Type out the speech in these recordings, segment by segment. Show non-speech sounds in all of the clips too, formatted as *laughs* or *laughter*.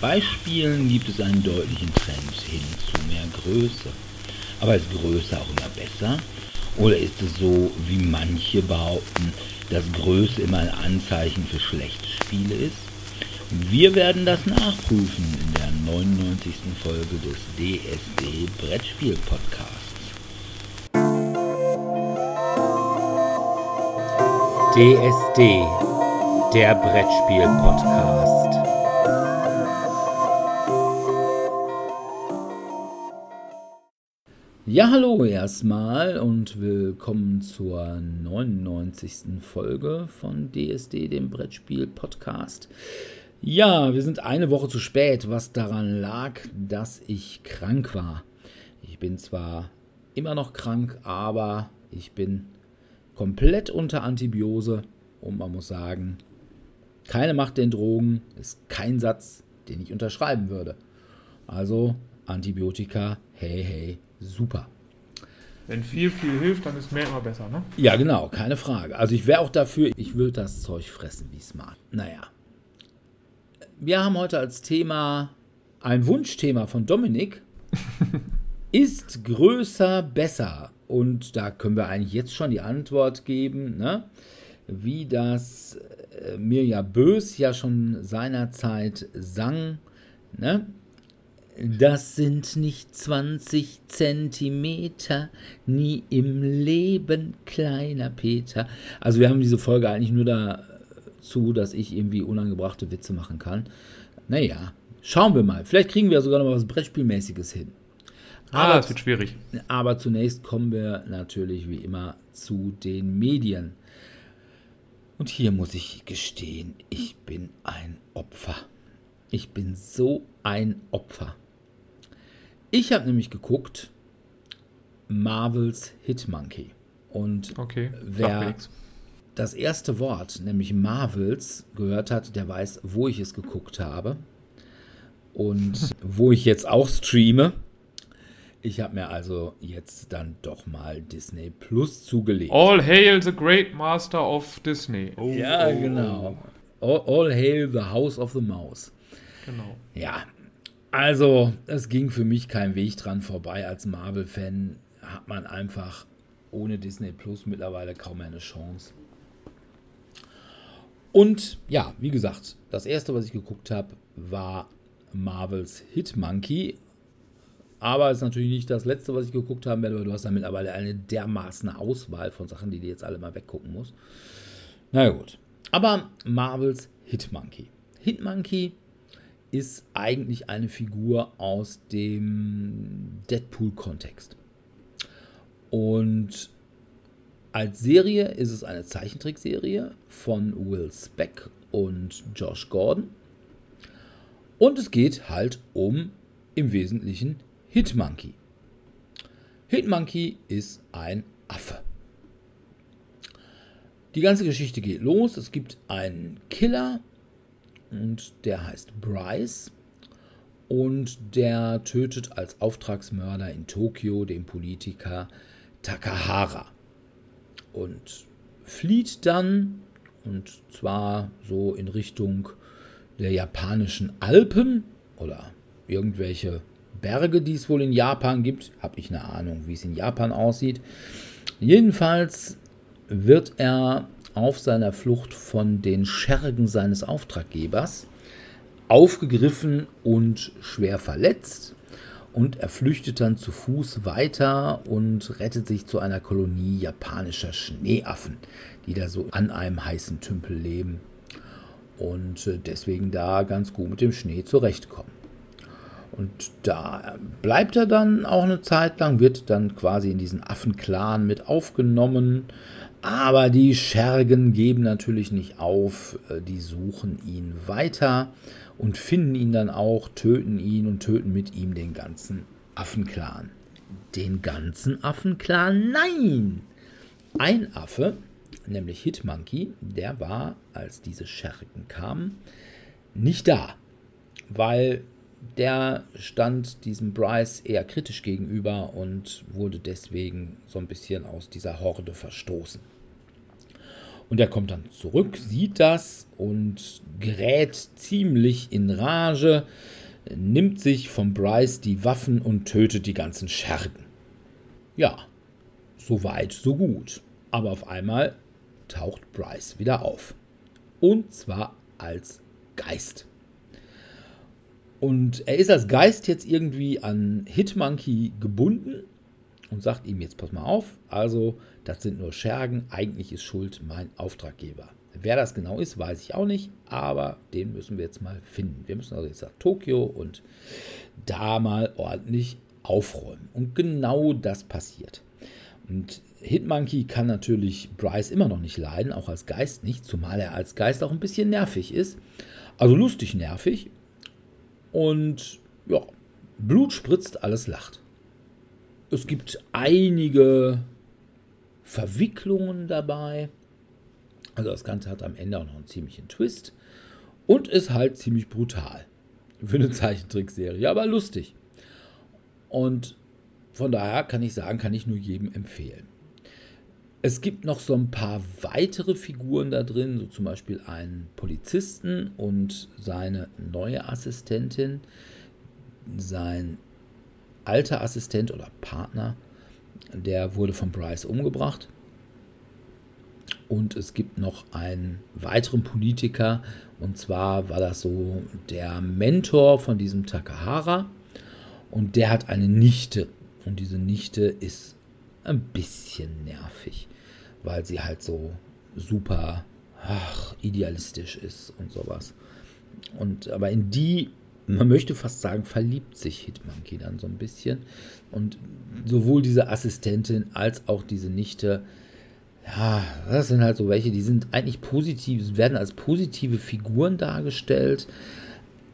Bei Spielen gibt es einen deutlichen Trend hin zu mehr Größe. Aber ist Größe auch immer besser? Oder ist es so, wie manche behaupten, dass Größe immer ein Anzeichen für schlechte Spiele ist? Wir werden das nachprüfen in der 99. Folge des DSD Brettspiel Podcasts. DSD, der Brettspiel Podcast. Ja, hallo erstmal und willkommen zur 99. Folge von DSD, dem Brettspiel Podcast. Ja, wir sind eine Woche zu spät, was daran lag, dass ich krank war. Ich bin zwar immer noch krank, aber ich bin komplett unter Antibiose und man muss sagen, keine Macht den Drogen ist kein Satz, den ich unterschreiben würde. Also Antibiotika, hey, hey, super. Wenn viel, viel hilft, dann ist mehr immer besser, ne? Ja, genau, keine Frage. Also ich wäre auch dafür, ich würde das Zeug fressen wie smart. Naja, wir haben heute als Thema ein Wunschthema von Dominik. *laughs* ist größer besser? Und da können wir eigentlich jetzt schon die Antwort geben, ne? wie das äh, Mirja Bös ja schon seinerzeit sang. Ne? Das sind nicht 20 Zentimeter, nie im Leben, kleiner Peter. Also wir haben diese Folge eigentlich nur da zu, dass ich irgendwie unangebrachte Witze machen kann. Naja, schauen wir mal. Vielleicht kriegen wir sogar noch was Brettspielmäßiges hin. Ah, aber, das wird schwierig. Aber zunächst kommen wir natürlich wie immer zu den Medien. Und hier muss ich gestehen, ich bin ein Opfer. Ich bin so ein Opfer. Ich habe nämlich geguckt Marvels Hitmonkey. Und okay, wer, das erste Wort, nämlich Marvels, gehört hat, der weiß, wo ich es geguckt habe und *laughs* wo ich jetzt auch streame. Ich habe mir also jetzt dann doch mal Disney Plus zugelegt. All hail the great master of Disney. Oh, ja, oh, genau. All, all hail the house of the mouse. Genau. Ja, also es ging für mich kein Weg dran vorbei. Als Marvel-Fan hat man einfach ohne Disney Plus mittlerweile kaum mehr eine Chance. Und ja, wie gesagt, das erste, was ich geguckt habe, war Marvels Hitmonkey. Aber es ist natürlich nicht das letzte, was ich geguckt werde, weil du hast da mittlerweile eine dermaßen Auswahl von Sachen, die du jetzt alle mal weggucken musst. Na gut. Aber Marvels Hitmonkey. Hitmonkey ist eigentlich eine Figur aus dem Deadpool-Kontext. Und als Serie ist es eine Zeichentrickserie von Will Speck und Josh Gordon. Und es geht halt um im Wesentlichen Hitmonkey. Hitmonkey ist ein Affe. Die ganze Geschichte geht los. Es gibt einen Killer und der heißt Bryce und der tötet als Auftragsmörder in Tokio den Politiker Takahara und flieht dann, und zwar so in Richtung der japanischen Alpen oder irgendwelche Berge, die es wohl in Japan gibt. Habe ich eine Ahnung, wie es in Japan aussieht. Jedenfalls wird er auf seiner Flucht von den Schergen seines Auftraggebers aufgegriffen und schwer verletzt und er flüchtet dann zu Fuß weiter und rettet sich zu einer Kolonie japanischer Schneeaffen, die da so an einem heißen Tümpel leben und äh, deswegen da ganz gut mit dem Schnee zurechtkommen. Und da bleibt er dann auch eine Zeit lang, wird dann quasi in diesen Affenclan mit aufgenommen. Aber die Schergen geben natürlich nicht auf, äh, die suchen ihn weiter und finden ihn dann auch, töten ihn und töten mit ihm den ganzen Affenclan. Den ganzen Affenclan? Nein! Ein Affe, nämlich Hitmonkey, der war, als diese Schergen kamen, nicht da, weil der stand diesem Bryce eher kritisch gegenüber und wurde deswegen so ein bisschen aus dieser Horde verstoßen. Und er kommt dann zurück, sieht das und gerät ziemlich in Rage, nimmt sich von Bryce die Waffen und tötet die ganzen Schergen. Ja, so weit, so gut. Aber auf einmal taucht Bryce wieder auf. Und zwar als Geist. Und er ist als Geist jetzt irgendwie an Hitmonkey gebunden und sagt ihm jetzt, pass mal auf, also das sind nur Schergen, eigentlich ist schuld mein Auftraggeber. Wer das genau ist, weiß ich auch nicht, aber den müssen wir jetzt mal finden. Wir müssen also jetzt nach Tokio und da mal ordentlich aufräumen. Und genau das passiert. Und Hitmonkey kann natürlich Bryce immer noch nicht leiden, auch als Geist nicht, zumal er als Geist auch ein bisschen nervig ist. Also lustig nervig. Und ja, Blut spritzt, alles lacht. Es gibt einige Verwicklungen dabei. Also das Ganze hat am Ende auch noch einen ziemlichen Twist und ist halt ziemlich brutal für eine Zeichentrickserie, aber lustig. Und von daher kann ich sagen, kann ich nur jedem empfehlen. Es gibt noch so ein paar weitere Figuren da drin, so zum Beispiel einen Polizisten und seine neue Assistentin, sein alter Assistent oder Partner, der wurde von Bryce umgebracht. Und es gibt noch einen weiteren Politiker, und zwar war das so der Mentor von diesem Takahara. Und der hat eine Nichte. Und diese Nichte ist ein bisschen nervig, weil sie halt so super ach, idealistisch ist und sowas. Und aber in die, man möchte fast sagen, verliebt sich Hitmonkey dann so ein bisschen. Und sowohl diese Assistentin als auch diese Nichte ja, das sind halt so welche, die sind eigentlich positiv, werden als positive Figuren dargestellt,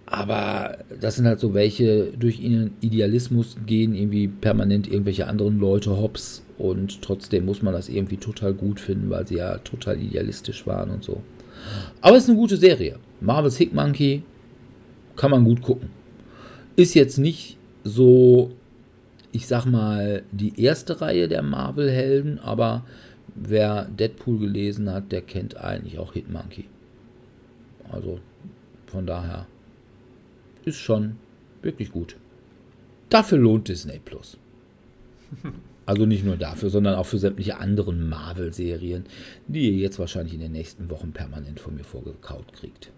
aber das sind halt so welche, durch ihren Idealismus gehen irgendwie permanent irgendwelche anderen Leute hops und trotzdem muss man das irgendwie total gut finden, weil sie ja total idealistisch waren und so. Aber es ist eine gute Serie. Marvel's Hick Monkey kann man gut gucken. Ist jetzt nicht so, ich sag mal, die erste Reihe der Marvel-Helden, aber wer Deadpool gelesen hat, der kennt eigentlich auch Hitmonkey. Also von daher ist schon wirklich gut. Dafür lohnt Disney Plus. *laughs* Also nicht nur dafür, sondern auch für sämtliche anderen Marvel-Serien, die ihr jetzt wahrscheinlich in den nächsten Wochen permanent von mir vorgekaut kriegt.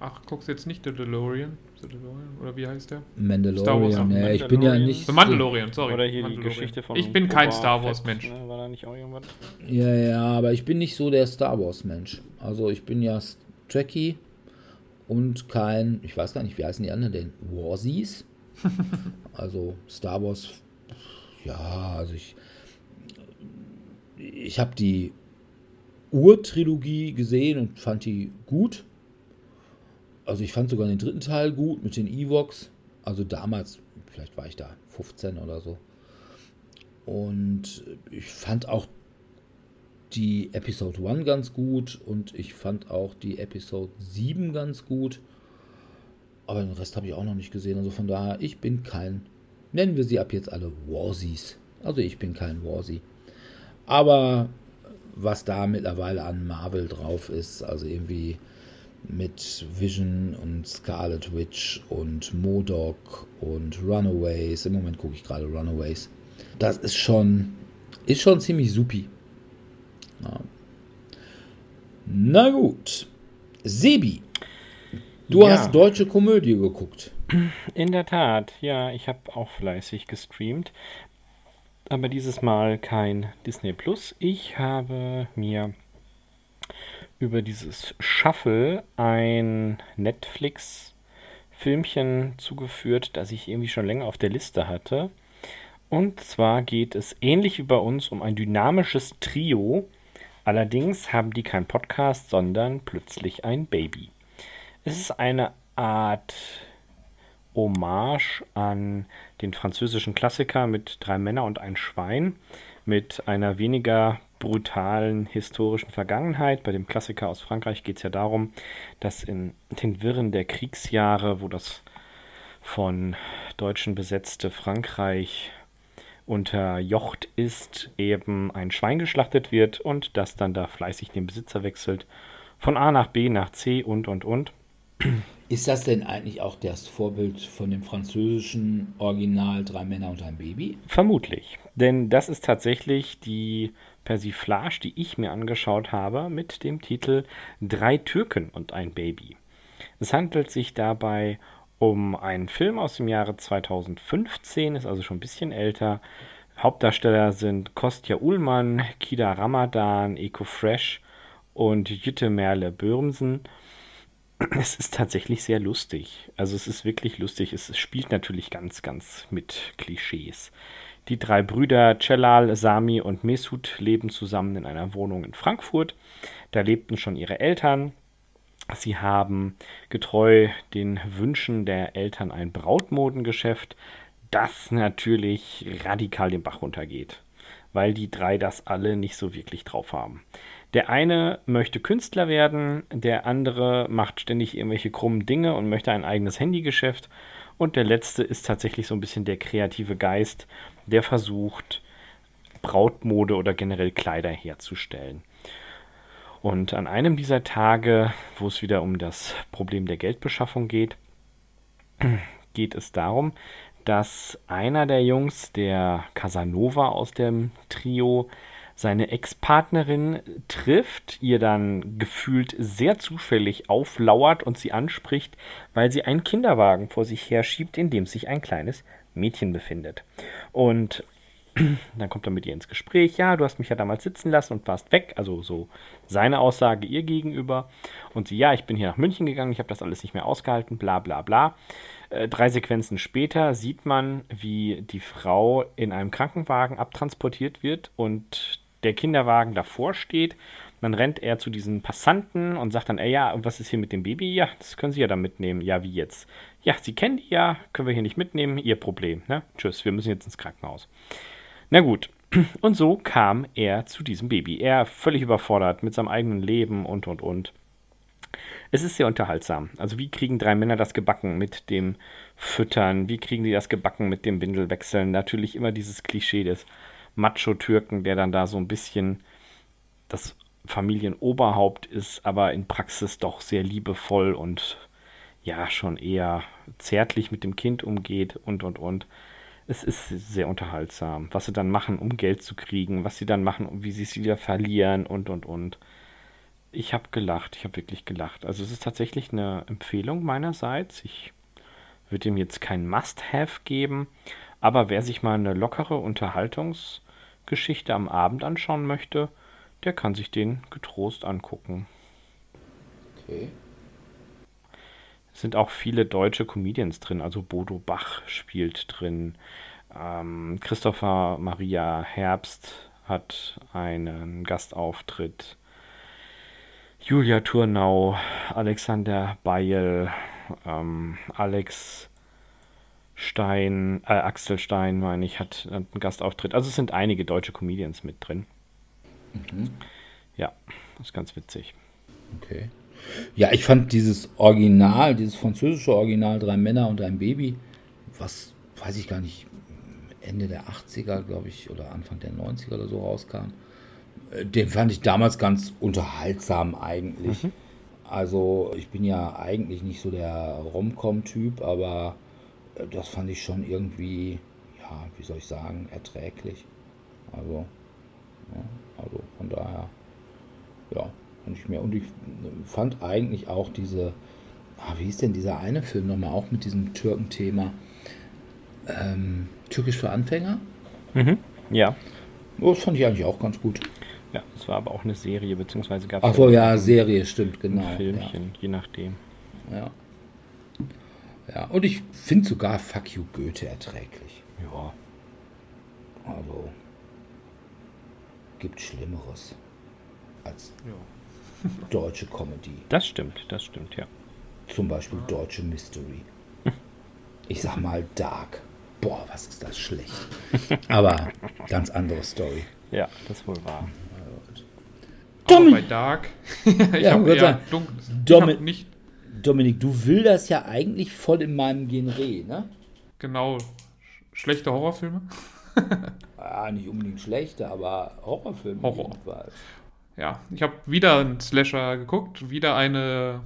Ach, guckst jetzt nicht The DeLorean? The DeLorean? Oder wie heißt der? Mandalorian, ja, ich bin ja nicht. The Mandalorian, sorry. Oder hier Mandalorian. die Geschichte von. Ich bin kein Boba Star Wars Fett, Mensch. Ne? War da nicht auch irgendwas? Ja, ja, aber ich bin nicht so der Star Wars Mensch. Also ich bin ja Trekkie und kein, ich weiß gar nicht, wie heißen die anderen denn? Warsies? *laughs* also Star Wars, ja, also ich, ich habe die Urtrilogie gesehen und fand die gut. Also ich fand sogar den dritten Teil gut mit den Evox. Also damals, vielleicht war ich da 15 oder so. Und ich fand auch die Episode 1 ganz gut und ich fand auch die Episode 7 ganz gut. Aber den Rest habe ich auch noch nicht gesehen. Also von daher, ich bin kein, nennen wir sie ab jetzt alle Warsies. Also ich bin kein Warsie. Aber was da mittlerweile an Marvel drauf ist, also irgendwie mit Vision und Scarlet Witch und Modok und Runaways. Im Moment gucke ich gerade Runaways. Das ist schon, ist schon ziemlich supi. Ja. Na gut. Sebi, du Ja. hast deutsche Komödie geguckt. In der Tat, ja, ich habe auch fleißig gestreamt. Aber dieses Mal kein Disney Plus. Ich habe mir über dieses Shuffle ein Netflix-Filmchen zugeführt, das ich irgendwie schon länger auf der Liste hatte. Und zwar geht es ähnlich wie bei uns um ein dynamisches Trio. Allerdings haben die kein Podcast, sondern plötzlich ein Baby. Es ist eine Art Hommage an den französischen Klassiker mit drei Männer und ein Schwein, mit einer weniger brutalen historischen Vergangenheit. Bei dem Klassiker aus Frankreich geht es ja darum, dass in den Wirren der Kriegsjahre, wo das von Deutschen besetzte Frankreich unterjocht ist, eben ein Schwein geschlachtet wird und das dann da fleißig den Besitzer wechselt. Von A nach B nach C und und und. Ist das denn eigentlich auch das Vorbild von dem französischen Original Drei Männer und ein Baby? Vermutlich. Denn das ist tatsächlich die Persiflage, die ich mir angeschaut habe, mit dem Titel Drei Türken und ein Baby. Es handelt sich dabei um einen Film aus dem Jahre 2015, ist also schon ein bisschen älter. Hauptdarsteller sind Kostja Ullmann, Kida Ramadan, Eko Fresh und Jütte Merle Bürmsen. Es ist tatsächlich sehr lustig. Also es ist wirklich lustig. Es spielt natürlich ganz, ganz mit Klischees. Die drei Brüder Celal, Sami und Mesut leben zusammen in einer Wohnung in Frankfurt. Da lebten schon ihre Eltern. Sie haben getreu den Wünschen der Eltern ein Brautmodengeschäft, das natürlich radikal den Bach runtergeht, weil die drei das alle nicht so wirklich drauf haben. Der eine möchte Künstler werden, der andere macht ständig irgendwelche krummen Dinge und möchte ein eigenes Handygeschäft und der letzte ist tatsächlich so ein bisschen der kreative Geist, der versucht, Brautmode oder generell Kleider herzustellen. Und an einem dieser Tage, wo es wieder um das Problem der Geldbeschaffung geht, *clears throat* geht es darum, dass einer der Jungs, der Casanova aus dem Trio, seine Ex-Partnerin trifft, ihr dann gefühlt sehr zufällig auflauert und sie anspricht, weil sie einen Kinderwagen vor sich herschiebt, in dem sich ein kleines Mädchen befindet. Und *clears throat* dann kommt er mit ihr ins Gespräch. Ja, du hast mich ja damals sitzen lassen und warst weg. Also so seine Aussage ihr gegenüber. Und sie, ja, ich bin hier nach München gegangen, ich habe das alles nicht mehr ausgehalten, bla bla bla. Äh, drei Sequenzen später sieht man, wie die Frau in einem Krankenwagen abtransportiert wird und der Kinderwagen davor steht. Dann rennt er zu diesen Passanten und sagt dann, ey, ja, was ist hier mit dem Baby? Ja, das können Sie ja dann mitnehmen. Ja, wie jetzt? Ja, Sie kennen die ja, können wir hier nicht mitnehmen, Ihr Problem. Ne? Tschüss, wir müssen jetzt ins Krankenhaus. Na gut, *clears throat* und so kam er zu diesem Baby. Er völlig überfordert mit seinem eigenen Leben und und und. Es ist sehr unterhaltsam. Also wie kriegen drei Männer das gebacken mit dem Füttern? Wie kriegen die das gebacken mit dem Windelwechseln? Natürlich immer dieses Klischee des Macho-Türken, der dann da so ein bisschen das Familienoberhaupt ist, aber in Praxis doch sehr liebevoll und ja, schon eher zärtlich mit dem Kind umgeht und und und es ist sehr unterhaltsam, was sie dann machen, um Geld zu kriegen, was sie dann machen, wie sie es wieder verlieren und und und. Ich habe gelacht, ich habe wirklich gelacht. Also es ist tatsächlich eine Empfehlung meinerseits. Ich würde ihm jetzt kein Must-Have geben, aber wer sich mal eine lockere Unterhaltungsgeschichte am Abend anschauen möchte, der kann sich den getrost angucken. Okay. Es sind auch viele deutsche Comedians drin, also Bodo Bach spielt drin. Ähm, Christopher Maria Herbst hat einen Gastauftritt. Julia Turnau, Alexander Beil, ähm, Alex Stein, äh, Axel Stein, meine ich, hat, einen Gastauftritt. Also es sind einige deutsche Comedians mit drin. Mhm. Ja, das ist ganz witzig. Okay. Ja, ich fand dieses Original, dieses französische Original, drei Männer und ein Baby, was, weiß ich gar nicht, Ende der 80er, glaube ich, oder Anfang der 90er oder so rauskam, äh, den fand ich damals ganz unterhaltsam eigentlich. Mhm. Also ich bin ja eigentlich nicht so der Romcom-Typ, aber das fand ich schon irgendwie, ja, wie soll ich sagen, erträglich. Also, ja, also von daher, ja, fand ich mehr. Und ich fand eigentlich auch diese, ah, wie hieß denn dieser eine Film nochmal, auch mit diesem Türken-Thema? Ähm, Türkisch für Anfänger? Mhm, ja. Oh, das fand ich eigentlich auch ganz gut. Ja, es war aber auch eine Serie, beziehungsweise gab es. Ach so, ja, Serie, stimmt, genau. Ein Filmchen, ja. je nachdem. Ja. Ja, und ich finde sogar Fuck You Goethe erträglich. Ja. Also, gibt Schlimmeres als ja deutsche Comedy. Das stimmt, das stimmt, ja. Zum Beispiel deutsche Mystery. Ich sag mal Dark. Boah, was ist das schlecht. Aber ganz andere Story. Ja, das wohl wahr. Aber bei Dark. *laughs* ich ja, habe eher dunkel. Domi hab nicht Dominik, du will das ja eigentlich voll in meinem Genre, ne? Genau. Schlechte Horrorfilme. *laughs* ah, nicht unbedingt schlechte, aber Horrorfilme Horror. jedenfalls. Ja, ich habe wieder einen Slasher geguckt, wieder eine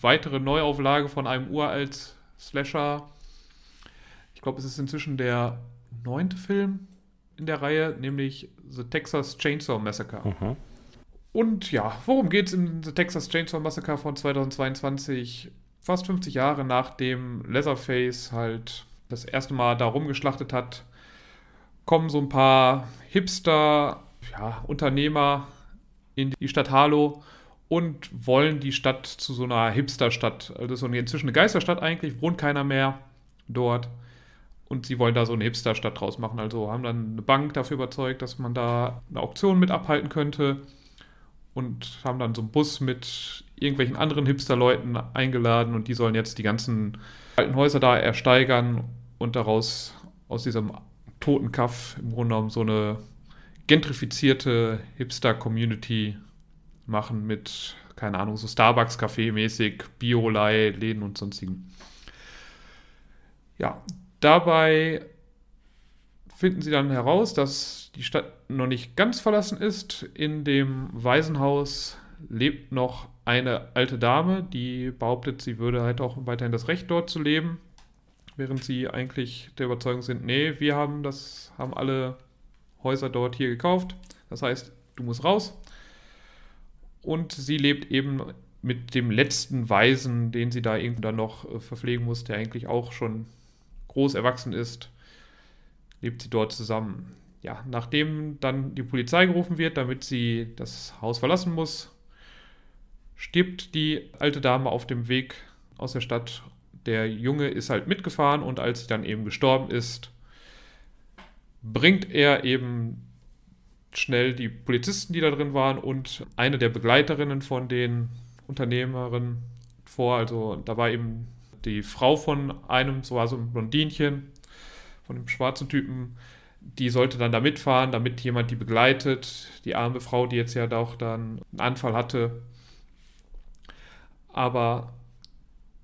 weitere Neuauflage von einem uralt Slasher. Ich glaube, es ist inzwischen der neunte Film in der Reihe, nämlich The Texas Chainsaw Massacre. Mhm. Und ja, worum geht es in The Texas Chainsaw Massacre von 2022? Fast 50 Jahre nachdem Leatherface halt das erste Mal da rumgeschlachtet hat, kommen so ein paar Hipster, ja, Unternehmer in die Stadt Harlow und wollen die Stadt zu so einer Hipsterstadt. Also so eine, inzwischen eine Geisterstadt eigentlich, wohnt keiner mehr dort. Und sie wollen da so eine Hipsterstadt draus machen. Also haben dann eine Bank dafür überzeugt, dass man da eine Auktion mit abhalten könnte. Und haben dann so einen Bus mit irgendwelchen anderen Hipster-Leuten eingeladen. Und die sollen jetzt die ganzen alten Häuser da ersteigern und daraus aus diesem toten Kaff im Grunde genommen so eine gentrifizierte Hipster-Community machen mit, keine Ahnung, so Starbucks-Café-mäßig, Biolei, Läden und sonstigen. Ja, dabei finden sie dann heraus, dass die Stadt noch nicht ganz verlassen ist. In dem Waisenhaus lebt noch eine alte Dame, die behauptet, sie würde halt auch weiterhin das Recht dort zu leben, während sie eigentlich der Überzeugung sind, nee, wir haben das, haben alle Häuser dort hier gekauft. Das heißt, du musst raus. Und sie lebt eben mit dem letzten Waisen, den sie da irgendwo dann noch äh, verpflegen muss, der eigentlich auch schon groß erwachsen ist, lebt sie dort zusammen. Ja, nachdem dann die Polizei gerufen wird, damit sie das Haus verlassen muss, stirbt die alte Dame auf dem Weg aus der Stadt. Der Junge ist halt mitgefahren und als sie dann eben gestorben ist, bringt er eben schnell die Polizisten, die da drin waren, und eine der Begleiterinnen von den Unternehmerinnen vor. Also da war eben die Frau von einem, so war so ein Blondinchen, von dem schwarzen Typen, die sollte dann da mitfahren, damit jemand die begleitet. Die arme Frau, die jetzt ja auch dann einen Anfall hatte. Aber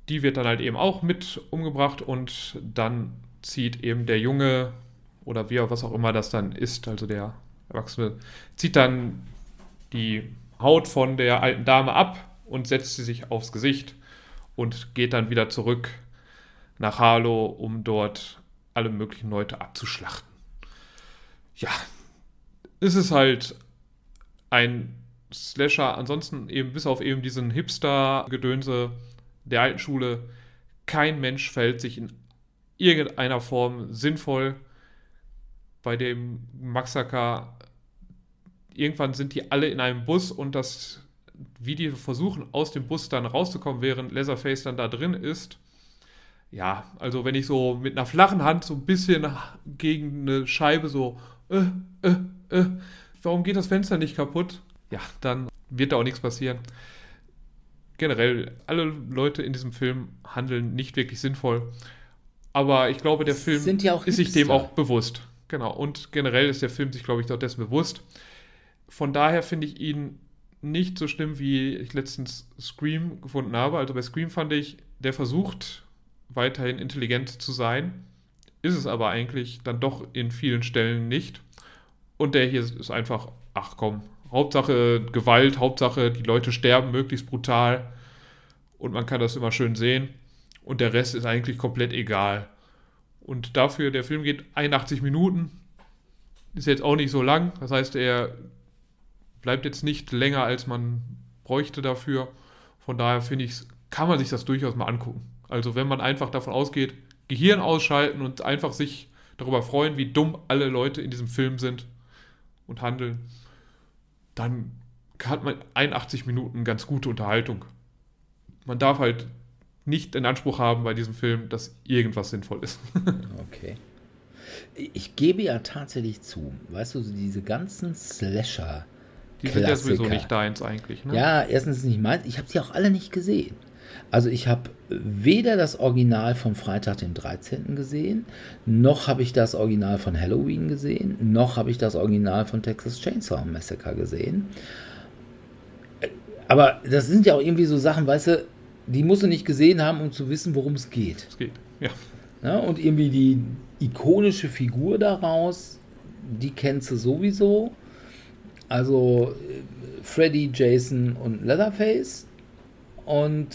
die wird dann halt eben auch mit umgebracht und dann zieht eben der Junge oder wie auch was auch immer das dann ist, also der Erwachsene, zieht dann die Haut von der alten Dame ab und setzt sie sich aufs Gesicht und geht dann wieder zurück nach Harlow, um dort alle möglichen Leute abzuschlachten. Ja, es ist halt ein Slasher, ansonsten eben bis auf eben diesen Hipster-Gedönse der alten Schule, kein Mensch verhält sich in irgendeiner Form sinnvoll bei dem Maxaka irgendwann sind die alle in einem Bus und das, wie die versuchen, aus dem Bus dann rauszukommen, während Leatherface dann da drin ist. Ja, also wenn ich so mit einer flachen Hand so ein bisschen gegen eine Scheibe so, äh, äh, äh, warum geht das Fenster nicht kaputt? Ja, dann wird da auch nichts passieren. Generell, alle Leute in diesem Film handeln nicht wirklich sinnvoll. Aber ich glaube, der Film ist sich dem auch bewusst. Genau. Und generell ist der Film sich, glaube ich, dort dessen bewusst von daher finde ich ihn nicht so schlimm, wie ich letztens Scream gefunden habe. Also bei Scream fand ich, der versucht weiterhin intelligent zu sein, ist es aber eigentlich dann doch in vielen Stellen nicht. Und der hier ist einfach, ach komm, Hauptsache Gewalt, Hauptsache die Leute sterben möglichst brutal und man kann das immer schön sehen. Und der Rest ist eigentlich komplett egal. Und dafür, der Film geht 81 Minuten, ist jetzt auch nicht so lang. Das heißt, er bleibt jetzt nicht länger, als man bräuchte dafür. Von daher finde ich, kann man sich das durchaus mal angucken. Also wenn man einfach davon ausgeht, Gehirn ausschalten und einfach sich darüber freuen, wie dumm alle Leute in diesem Film sind und handeln, dann hat man 81 Minuten ganz gute Unterhaltung. Man darf halt nicht in Anspruch haben bei diesem Film, dass irgendwas sinnvoll ist. *laughs* okay. Ich gebe ja tatsächlich zu, weißt du, diese ganzen Slasher, die sind ja sowieso nicht deins eigentlich, ne? Ja, erstens nicht meins. Ich habe sie auch alle nicht gesehen. Also ich habe weder das Original von Freitag dem 13. gesehen, noch habe ich das Original von Halloween gesehen, noch habe ich das Original von Texas Chainsaw Massacre gesehen. Aber das sind ja auch irgendwie so Sachen, weißt du, die musst du nicht gesehen haben, um zu wissen, worum es geht. Es geht, ja. Ja, und irgendwie die ikonische Figur daraus, die kennst du sowieso. Also äh, Freddy, Jason und Leatherface. Und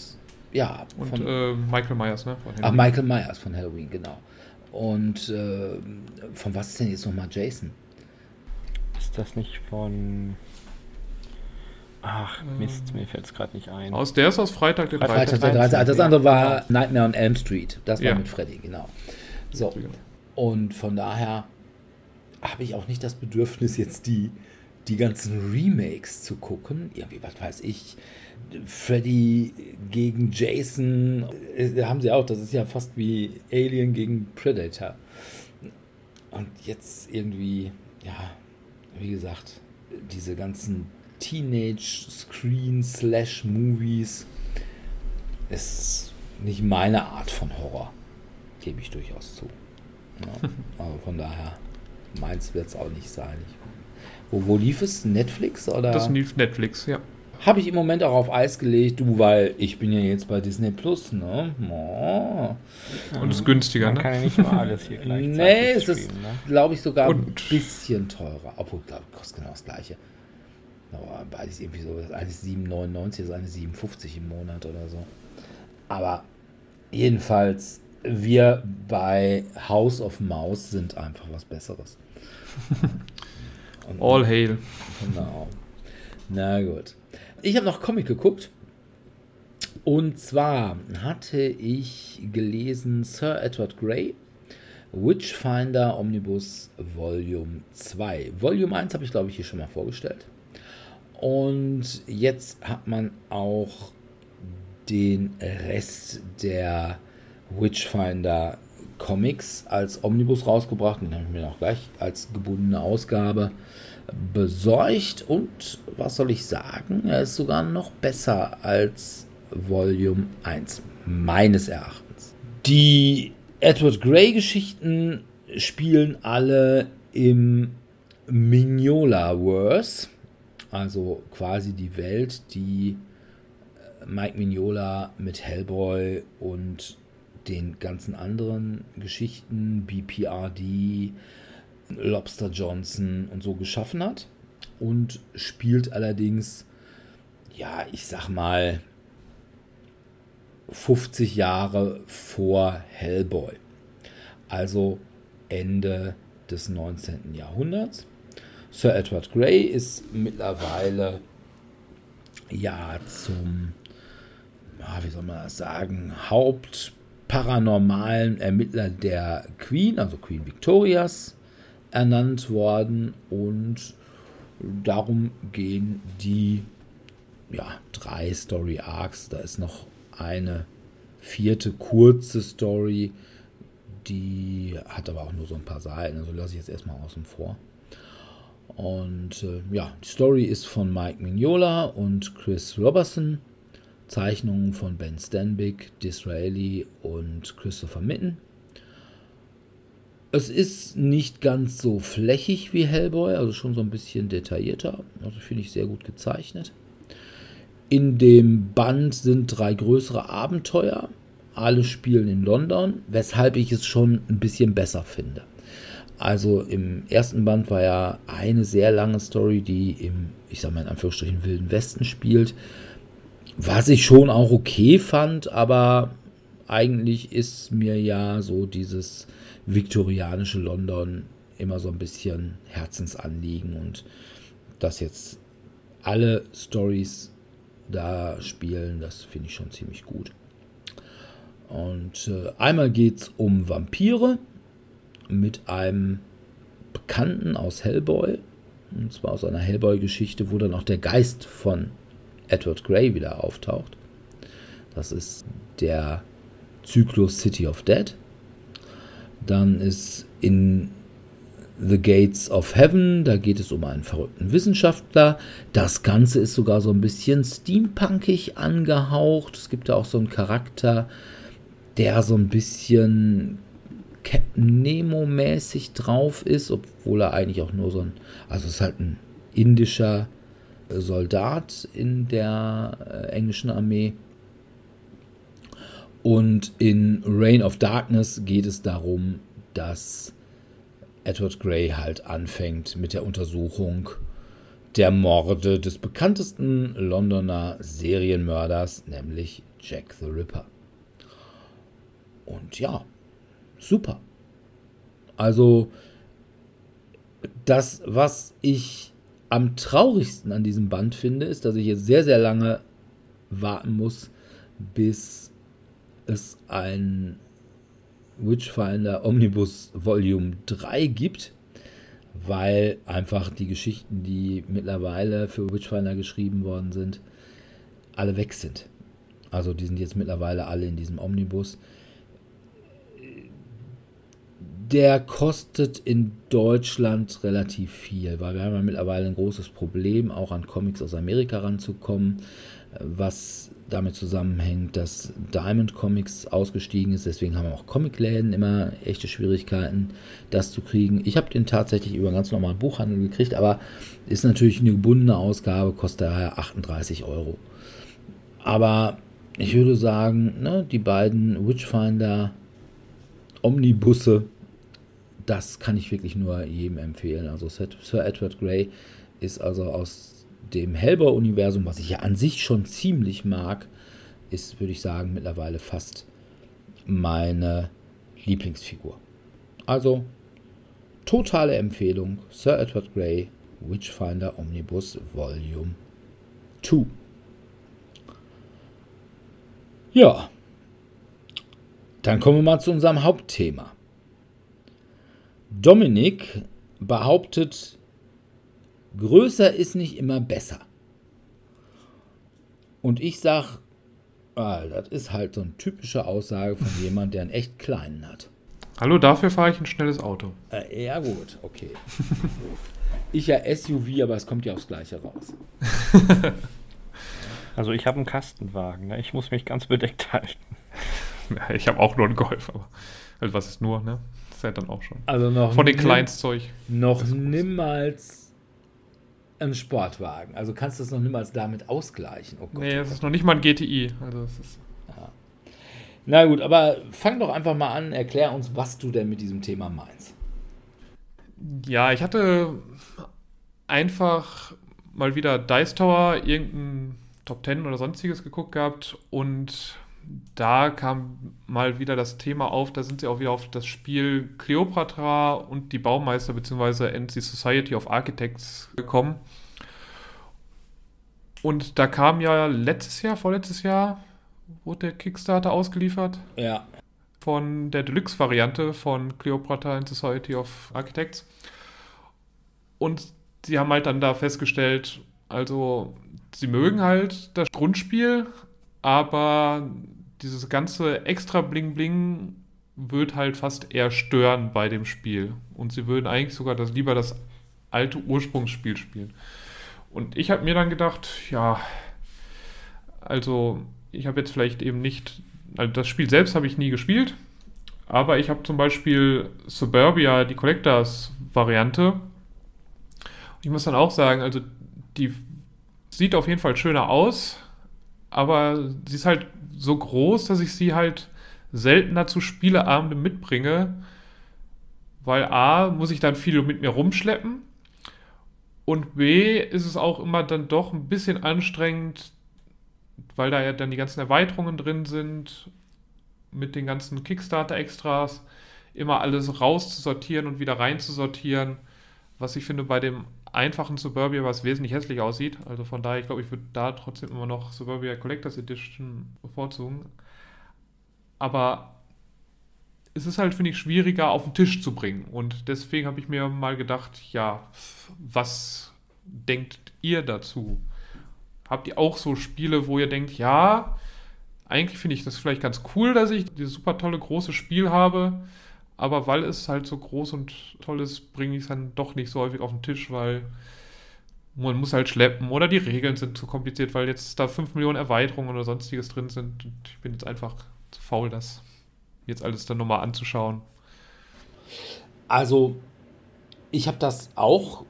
ja. Und von, äh, Michael Myers, ne? ach, Michael Myers von Halloween, genau. Und äh, von was ist denn jetzt nochmal Jason? Ist das nicht von. Ach, Mist, mir fällt es gerade nicht ein. Aus, der ist aus Freitag der Freitag 13. Freitag der 13. Das ja, andere war Nightmare on Elm Street. Das war Ja. mit Freddy, genau. So. Und von daher habe ich auch nicht das Bedürfnis, jetzt die, die ganzen Remakes zu gucken. Irgendwie, was weiß ich, Freddy gegen Jason, äh, haben sie auch, das ist ja fast wie Alien gegen Predator. Und jetzt irgendwie, ja, wie gesagt, diese ganzen Teenage-Screen-Slash-Movies ist nicht meine Art von Horror. Gebe ich durchaus zu. Ja, aber *laughs* von daher, meins wird es auch nicht sein. Ich, wo, wo lief es? Netflix? Oder? Das lief Netflix, ja. Habe ich im Moment auch auf Eis gelegt, du, weil ich bin ja jetzt bei Disney Plus, ne? Oh. Und ist günstiger, Man ne? kann ja nicht mal alles hier *laughs* gleichzeitig Nee, es ist, ne? glaube ich, sogar ein Und- bisschen teurer. Obwohl, glaube ich, kostet genau das gleiche. Aber beides irgendwie so. Das eine ist 7,99, das eine 7,50 im Monat oder so. Aber jedenfalls, wir bei House of Mouse sind einfach was Besseres. *laughs* Und- All hail. Genau. Na gut. Ich habe noch Comic geguckt. Und zwar hatte ich gelesen Sir Edward Grey, Witchfinder Omnibus Volume 2. Volume 1 habe ich, glaube ich, hier schon mal vorgestellt. Und jetzt hat man auch den Rest der Witchfinder Comics als Omnibus rausgebracht. Den habe ich mir auch gleich als gebundene Ausgabe besorgt. Und was soll ich sagen? Er ist sogar noch besser als Volume 1, meines Erachtens. Die Edward Grey-Geschichten spielen alle im Mignola-Verse, also quasi die Welt, die äh, Mike Mignola mit Hellboy und den ganzen anderen Geschichten, BPRD, Lobster Johnson und so geschaffen hat und spielt allerdings, ja, ich sag mal, 50 Jahre vor Hellboy. Also Ende des 19. Jahrhunderts. Sir Edward Grey ist mittlerweile ja zum, wie soll man das sagen, Hauptparanormalen Ermittler der Queen, also Queen Victorias, ernannt worden und darum gehen die ja, drei Story Arcs. Da ist noch eine vierte kurze Story, die hat aber auch nur so ein paar Seiten, also lasse ich jetzt erstmal außen vor. Und äh, ja, die Story ist von Mike Mignola und Chris Robertson. Zeichnungen von Ben Stanbick, Disraeli und Christopher Mitten. Es ist nicht ganz so flächig wie Hellboy, also schon so ein bisschen detaillierter. Also finde ich sehr gut gezeichnet. In dem Band sind drei größere Abenteuer. Alle spielen in London, weshalb ich es schon ein bisschen besser finde. Also im ersten Band war ja eine sehr lange Story, die im, ich sag mal in Anführungsstrichen, Wilden Westen spielt. Was ich schon auch okay fand, aber eigentlich ist mir ja so dieses viktorianische London immer so ein bisschen Herzensanliegen und dass jetzt alle Stories da spielen, das finde ich schon ziemlich gut. Und äh, einmal geht es um Vampire mit einem Bekannten aus Hellboy. Und zwar aus einer Hellboy-Geschichte, wo dann auch der Geist von Edward Grey wieder auftaucht. Das ist der Zyklus City of Dead. Dann ist in The Gates of Heaven, da geht es um einen verrückten Wissenschaftler. Das Ganze ist sogar so ein bisschen steampunkig angehaucht. Es gibt da auch so einen Charakter, der so ein bisschen Captain Nemo-mäßig drauf ist, obwohl er eigentlich auch nur so ein, also es ist halt ein indischer Soldat in der äh, englischen Armee. Und in Reign of Darkness geht es darum, dass Edward Grey halt anfängt mit der Untersuchung der Morde des bekanntesten Londoner Serienmörders, nämlich Jack the Ripper. Und ja, super. Also das, was ich am traurigsten an diesem Band finde, ist, dass ich jetzt sehr, sehr lange warten muss, bis es ein Witchfinder Omnibus Volume 3 gibt, weil einfach die Geschichten, die mittlerweile für Witchfinder geschrieben worden sind, alle weg sind. Also die sind jetzt mittlerweile alle in diesem Omnibus. Der kostet in Deutschland relativ viel, weil wir haben ja mittlerweile ein großes Problem, auch an Comics aus Amerika ranzukommen, was damit zusammenhängt, dass Diamond Comics ausgestiegen ist. Deswegen haben auch Comicläden immer echte Schwierigkeiten, das zu kriegen. Ich habe den tatsächlich über einen ganz normalen Buchhandel gekriegt, aber ist natürlich eine gebundene Ausgabe, kostet daher 38 Euro. Aber ich würde sagen, ne, die beiden Witchfinder Omnibusse, das kann ich wirklich nur jedem empfehlen. Also Sir Edward Grey ist also aus dem Hellboy-Universum, was ich ja an sich schon ziemlich mag, ist, würde ich sagen, mittlerweile fast meine Lieblingsfigur. Also, totale Empfehlung: Sir Edward Grey, Witchfinder Omnibus Volume 2. Ja, dann kommen wir mal zu unserem Hauptthema. Dominik behauptet, größer ist nicht immer besser. Und ich sage, ah, das ist halt so eine typische Aussage von jemand, der einen echt kleinen hat. Hallo, dafür fahre ich ein schnelles Auto. Äh, ja, gut, okay. *laughs* ich ja SUV, aber es kommt ja aufs Gleiche raus. *laughs* also, ich habe einen Kastenwagen, ne? ich muss mich ganz bedeckt *laughs* halten. Ja, ich habe auch nur einen Golf, aber also was ist nur, ne? Das ist ja dann auch schon. Also noch Von den Kleinstzeug. Noch niemals ein Sportwagen. Also kannst du es noch niemals damit ausgleichen. Oh Gott, nee, es ist noch nicht mal ein GTI. Also es ist ja. Na gut, aber fang doch einfach mal an, erklär uns, was du denn mit diesem Thema meinst. Ja, ich hatte einfach mal wieder Dice Tower, irgendein Top 10 oder sonstiges geguckt gehabt und da kam mal wieder das Thema auf, da sind sie auch wieder auf das Spiel Cleopatra und die Baumeister bzw. NC Society of Architects gekommen. Und da kam ja letztes Jahr, vorletztes Jahr, wurde der Kickstarter ausgeliefert. Ja. Von der Deluxe-Variante von Cleopatra and Society of Architects. Und sie haben halt dann da festgestellt, also sie mögen halt das Grundspiel, aber dieses ganze extra Bling-Bling wird halt fast eher stören bei dem Spiel. Und sie würden eigentlich sogar das, lieber das alte Ursprungsspiel spielen. Und ich habe mir dann gedacht, ja, also ich habe jetzt vielleicht eben nicht, also das Spiel selbst habe ich nie gespielt, aber ich habe zum Beispiel Suburbia, die Collectors-Variante. Ich muss dann auch sagen, also die sieht auf jeden Fall schöner aus, aber sie ist halt so groß, dass ich sie halt seltener zu Spieleabenden mitbringe, weil A, muss ich dann viel mit mir rumschleppen und B, ist es auch immer dann doch ein bisschen anstrengend, weil da ja dann die ganzen Erweiterungen drin sind, mit den ganzen Kickstarter-Extras, immer alles rauszusortieren und wieder reinzusortieren, was ich finde bei dem einfachen Suburbia, was wesentlich hässlich aussieht. Also von daher, ich glaube, ich würde da trotzdem immer noch Suburbia Collectors Edition bevorzugen. Aber es ist halt, finde ich, schwieriger auf den Tisch zu bringen. Und deswegen habe ich mir mal gedacht, ja, was denkt ihr dazu? Habt ihr auch so Spiele, wo ihr denkt, ja, eigentlich finde ich das vielleicht ganz cool, dass ich dieses super tolle große Spiel habe, aber weil es halt so groß und toll ist, bringe ich es dann doch nicht so häufig auf den Tisch, weil man muss halt schleppen oder die Regeln sind zu kompliziert, weil jetzt da 5 Millionen Erweiterungen oder sonstiges drin sind. Ich bin jetzt einfach zu faul, das jetzt alles dann nochmal anzuschauen. Also, ich habe das auch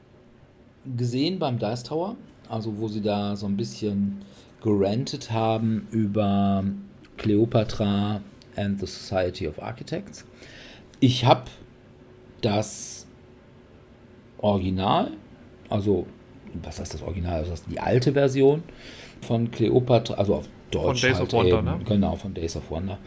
gesehen beim Dice Tower, also wo sie da so ein bisschen gerantet haben über Cleopatra and the Society of Architects. Ich habe das Original, also was heißt das Original, also das die alte Version von Cleopatra, also auf Deutsch. Von Days halt of Wonder, eben, ne? Genau, von Days of Wonder.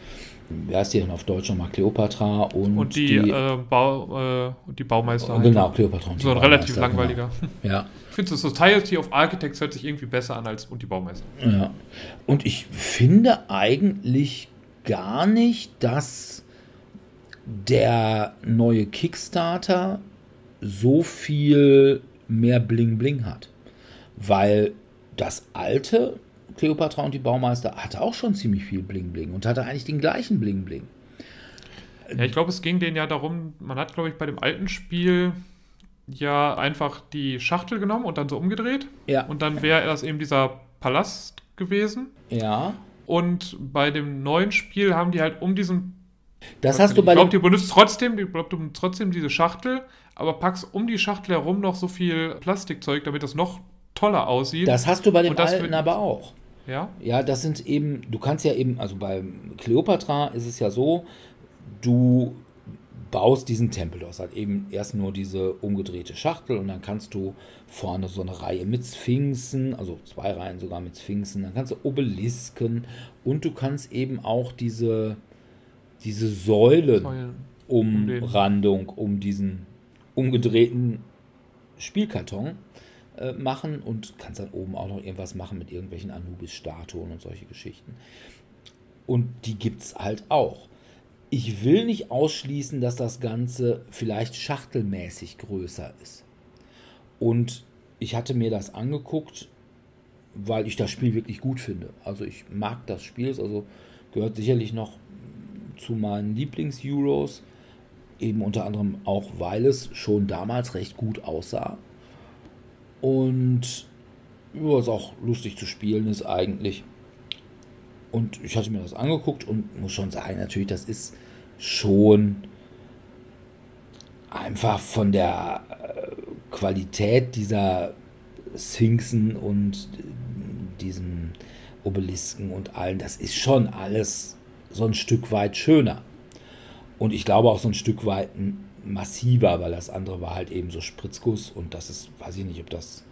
Wie heißt die denn auf Deutsch nochmal? Cleopatra und, Und die, äh, Bau, äh, und die Baumeister. halt. Genau, Cleopatra und die So ein relativ Baumeister, langweiliger. Genau. Ja, Ich finde, das Society of Architects hört sich irgendwie besser an als und die Baumeister. Ja. Und ich finde eigentlich gar nicht, dass der neue Kickstarter so viel mehr Bling Bling hat. Weil das alte Cleopatra und die Baumeister hatte auch schon ziemlich viel Bling Bling und hatte eigentlich den gleichen Bling Bling. Ja, ich glaube, es ging denen ja darum, man hat, glaube ich, bei dem alten Spiel ja einfach die Schachtel genommen und dann so umgedreht. Ja. Und dann wäre das eben dieser Palast gewesen. Ja. Und bei dem neuen Spiel haben die halt um diesen. Das hast du ich bei glaube, dem, die benutzt trotzdem, ich glaub, du benutzt trotzdem diese Schachtel, aber packst um die Schachtel herum noch so viel Plastikzeug, damit das noch toller aussieht. das hast du bei dem das alten aber auch. ja? Ja, das sind eben, du kannst ja eben, also bei Cleopatra ist es ja so, du baust diesen Tempel, du hast halt eben erst nur diese umgedrehte Schachtel und dann kannst du vorne so eine Reihe mit Sphinxen, also zwei Reihen sogar mit Sphinxen, dann kannst du Obelisken und du kannst eben auch diese, diese Säulen Säulen. Um um diesen umgedrehten Spielkarton äh, machen und kannst dann oben auch noch irgendwas machen mit irgendwelchen Anubis-Statuen und solche Geschichten. Und die gibt es halt auch. Ich will nicht ausschließen, dass das Ganze vielleicht schachtelmäßig größer ist. Und ich hatte mir das angeguckt, weil ich das Spiel wirklich gut finde. Also ich mag das Spiel, es also gehört sicherlich noch zu meinen Lieblings-Euros. Eben unter anderem auch, weil es schon damals recht gut aussah. Und ja, es auch lustig zu spielen ist eigentlich. Und ich hatte mir das angeguckt und muss schon sagen, natürlich, das ist schon einfach von der äh, Qualität dieser Sphinxen und diesen Obelisken und allen, das ist schon alles so ein Stück weit schöner. Und ich glaube auch so ein Stück weit massiver, weil das andere war halt eben so Spritzguss und das ist, weiß ich nicht, ob das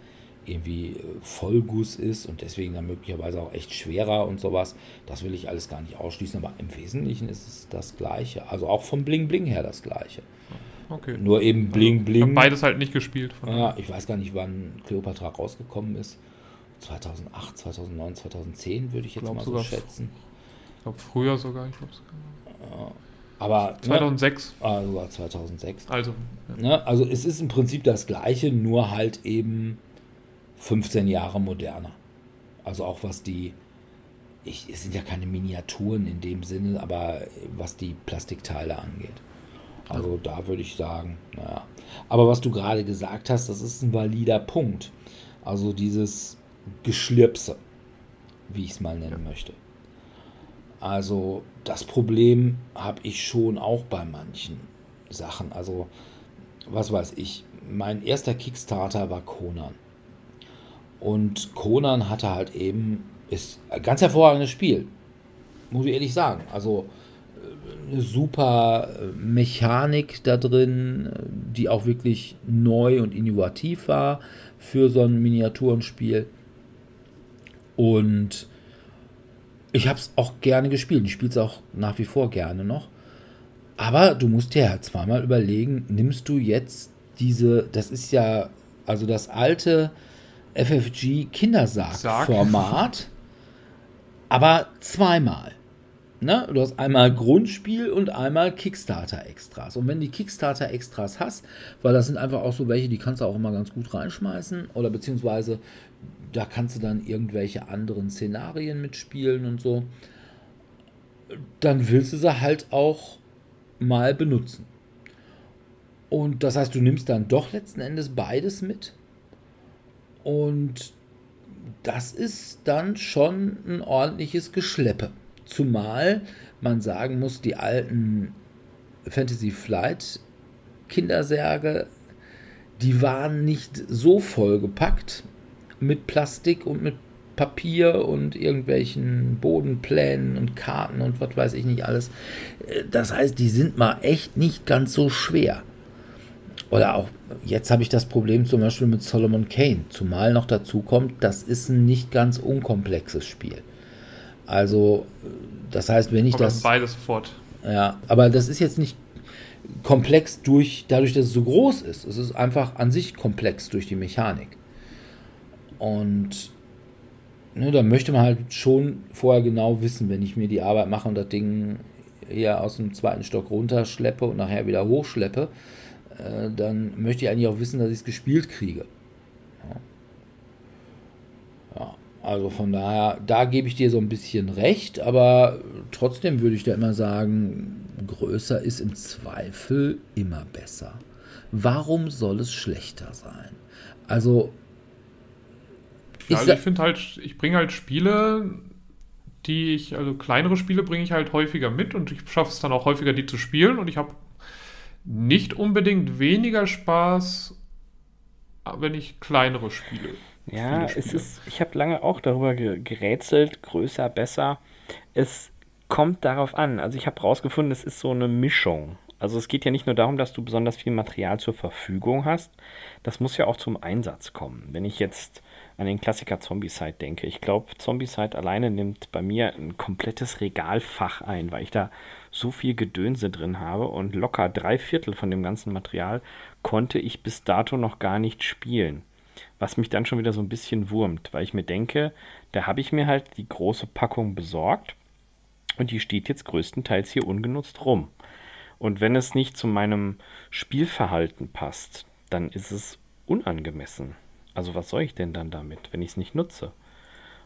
irgendwie äh, Vollguss ist und deswegen dann möglicherweise auch echt schwerer und sowas. Das will ich alles gar nicht ausschließen, aber im Wesentlichen ist es das Gleiche. Also auch vom Bling Bling her das Gleiche. Okay. Nur eben Bling Ich habe Bling. beides halt nicht gespielt. Von Ja, ich weiß gar nicht, wann Cleopatra rausgekommen ist. 2008, 2009, 2010 würde ich jetzt Glaub mal so schätzen. Glaube, früher sogar. Ich glaube, sogar. Aber ne, 2006. ah, sogar 2006. Also, ja. Ne? Also es ist im Prinzip das gleiche, nur halt eben 15 Jahre moderner. Also auch was die, ich, es sind ja keine Miniaturen in dem Sinne, aber was die Plastikteile angeht. Also da würde ich sagen, naja. Aber was du gerade gesagt hast, das ist ein valider Punkt. Also dieses Geschlirpse, wie ich es mal nennen möchte. Also das Problem habe ich schon auch bei manchen Sachen. Also was weiß ich, mein erster Kickstarter war Conan. Und Conan hatte halt eben, ist ein ganz hervorragendes Spiel. Muss ich ehrlich sagen. Also äh, eine super äh, Mechanik da drin, die auch wirklich neu und innovativ war für so ein Miniaturenspiel. Und ich habe es auch gerne gespielt. Ich spiele es auch nach wie vor gerne noch. Aber du musst dir ja zweimal überlegen, nimmst du jetzt diese, das ist ja, also das alte FFG Kindersarg-Format, aber zweimal. Ne? Du hast einmal Grundspiel und einmal Kickstarter-Extras. Und wenn die Kickstarter-Extras hast, weil das sind einfach auch so welche, die kannst du auch immer ganz gut reinschmeißen, oder beziehungsweise da kannst du dann irgendwelche anderen Szenarien mitspielen und so, dann willst du sie halt auch mal benutzen. Und das heißt, du nimmst dann doch letzten Endes beides mit. Und das ist dann schon ein ordentliches Geschleppe. Zumal man sagen muss, die alten Fantasy Flight Kindersärge, die waren nicht so vollgepackt mit Plastik und mit Papier und irgendwelchen Bodenplänen und Karten und was weiß ich nicht alles. Äh, das heißt, die sind mal echt nicht ganz so schwer. Oder auch, jetzt habe ich das Problem zum Beispiel mit Solomon Kane. Zumal noch dazu kommt, das ist ein nicht ganz unkomplexes Spiel. Also, das heißt, wenn ich das. Beides fort. Ja, aber das ist jetzt nicht komplex durch, dadurch, dass es so groß ist. Es ist einfach an sich komplex durch die Mechanik. Und ne, da möchte man halt schon vorher genau wissen, wenn ich mir die Arbeit mache und das Ding hier aus dem zweiten Stock runterschleppe und nachher wieder hochschleppe, äh, dann möchte ich eigentlich auch wissen, dass ich es gespielt kriege. Ja. ja. Also von daher, da gebe ich dir so ein bisschen recht, aber trotzdem würde ich da immer sagen, größer ist im Zweifel immer besser. Warum soll es schlechter sein? Also, ich, also ich finde halt, ich bringe halt Spiele, die ich, also kleinere Spiele bringe ich halt häufiger mit und ich schaffe es dann auch häufiger, die zu spielen und ich habe nicht unbedingt weniger Spaß, wenn ich kleinere Spiele. Ja, es ist, ich habe lange auch darüber gerätselt, größer, besser. Es kommt darauf an. Also ich habe herausgefunden, es ist so eine Mischung. Also es geht ja nicht nur darum, dass du besonders viel Material zur Verfügung hast. Das muss ja auch zum Einsatz kommen. Wenn ich jetzt an den Klassiker Zombicide denke, ich glaube, Zombicide alleine nimmt bei mir ein komplettes Regalfach ein, weil ich da so viel Gedönse drin habe und locker drei Viertel von dem ganzen Material konnte ich bis dato noch gar nicht spielen. Was mich dann schon wieder so ein bisschen wurmt, weil ich mir denke, da habe ich mir halt die große Packung besorgt und die steht jetzt größtenteils hier ungenutzt rum. Und wenn es nicht zu meinem Spielverhalten passt, dann ist es unangemessen. Also was soll ich denn dann damit, wenn ich es nicht nutze?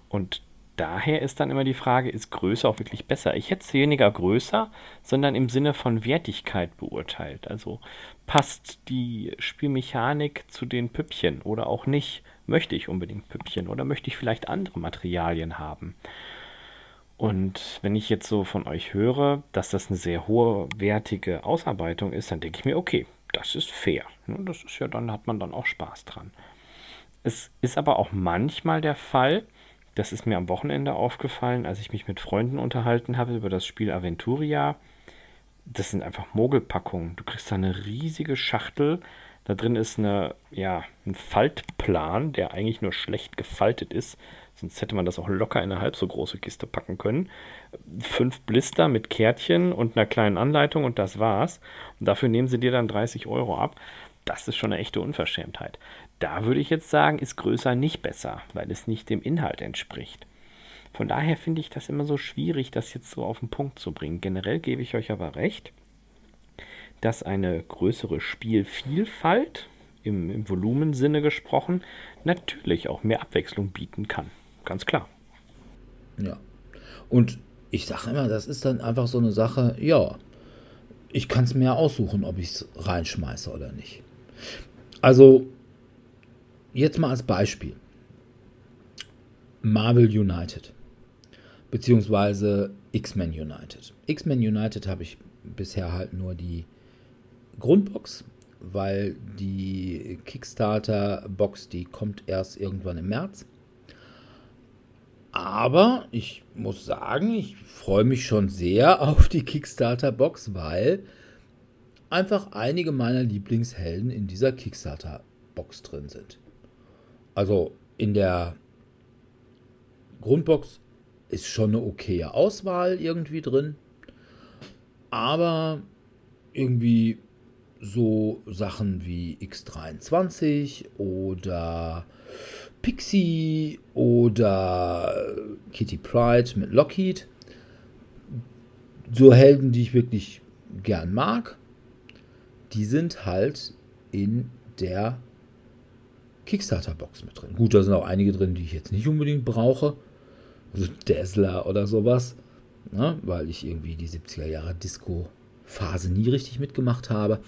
Und daher ist dann immer die Frage, ist Größe auch wirklich besser? Ich hätte es weniger größer, sondern im Sinne von Wertigkeit beurteilt. Also passt die Spielmechanik zu den Püppchen oder auch nicht? Möchte ich unbedingt Püppchen oder möchte ich vielleicht andere Materialien haben? Und wenn ich jetzt so von euch höre, dass das eine sehr hohewertige Ausarbeitung ist, dann denke ich mir, okay, das ist fair. Ne, das ist ja dann, hat man dann auch Spaß dran. Es ist aber auch manchmal der Fall, das ist mir am Wochenende aufgefallen, als ich mich mit Freunden unterhalten habe über das Spiel Aventuria. Das sind einfach Mogelpackungen. Du kriegst da eine riesige Schachtel. Da drin ist eine, ja, ein Faltplan, der eigentlich nur schlecht gefaltet ist. Sonst hätte man das auch locker in eine halb so große Kiste packen können. Fünf Blister mit Kärtchen und einer kleinen Anleitung und das war's. Und dafür nehmen sie dir dann 30 Euro ab. Das ist schon eine echte Unverschämtheit. Da würde ich jetzt sagen, ist größer nicht besser, weil es nicht dem Inhalt entspricht. Von daher finde ich das immer so schwierig, das jetzt so auf den Punkt zu bringen. Generell gebe ich euch aber recht, dass eine größere Spielvielfalt, im, im Volumensinne gesprochen, natürlich auch mehr Abwechslung bieten kann. Ganz klar. Ja. Und ich sage immer, das ist dann einfach so eine Sache, ja, ich kann es mir aussuchen, ob ich es reinschmeiße oder nicht. Also jetzt mal als Beispiel. Marvel United. Beziehungsweise X-Men United. X-Men United habe ich bisher halt nur die Grundbox, weil die Kickstarter-Box, die kommt erst irgendwann im März. Aber ich muss sagen, ich freue mich schon sehr *laughs* auf die Kickstarter-Box, weil einfach einige meiner Lieblingshelden in dieser Kickstarter-Box drin sind. Also in der Grundbox ist schon eine okaye Auswahl irgendwie drin. Aber irgendwie so Sachen wie X23 oder Pixie oder Kitty Pride mit Lockheed. So Helden, die ich wirklich gern mag, die sind halt in der Kickstarter-Box mit drin. Gut, da sind auch einige drin, die ich jetzt nicht unbedingt brauche. Also Dazzler oder sowas. Ne? Weil ich irgendwie die 70er Jahre Disco-Phase nie richtig mitgemacht habe.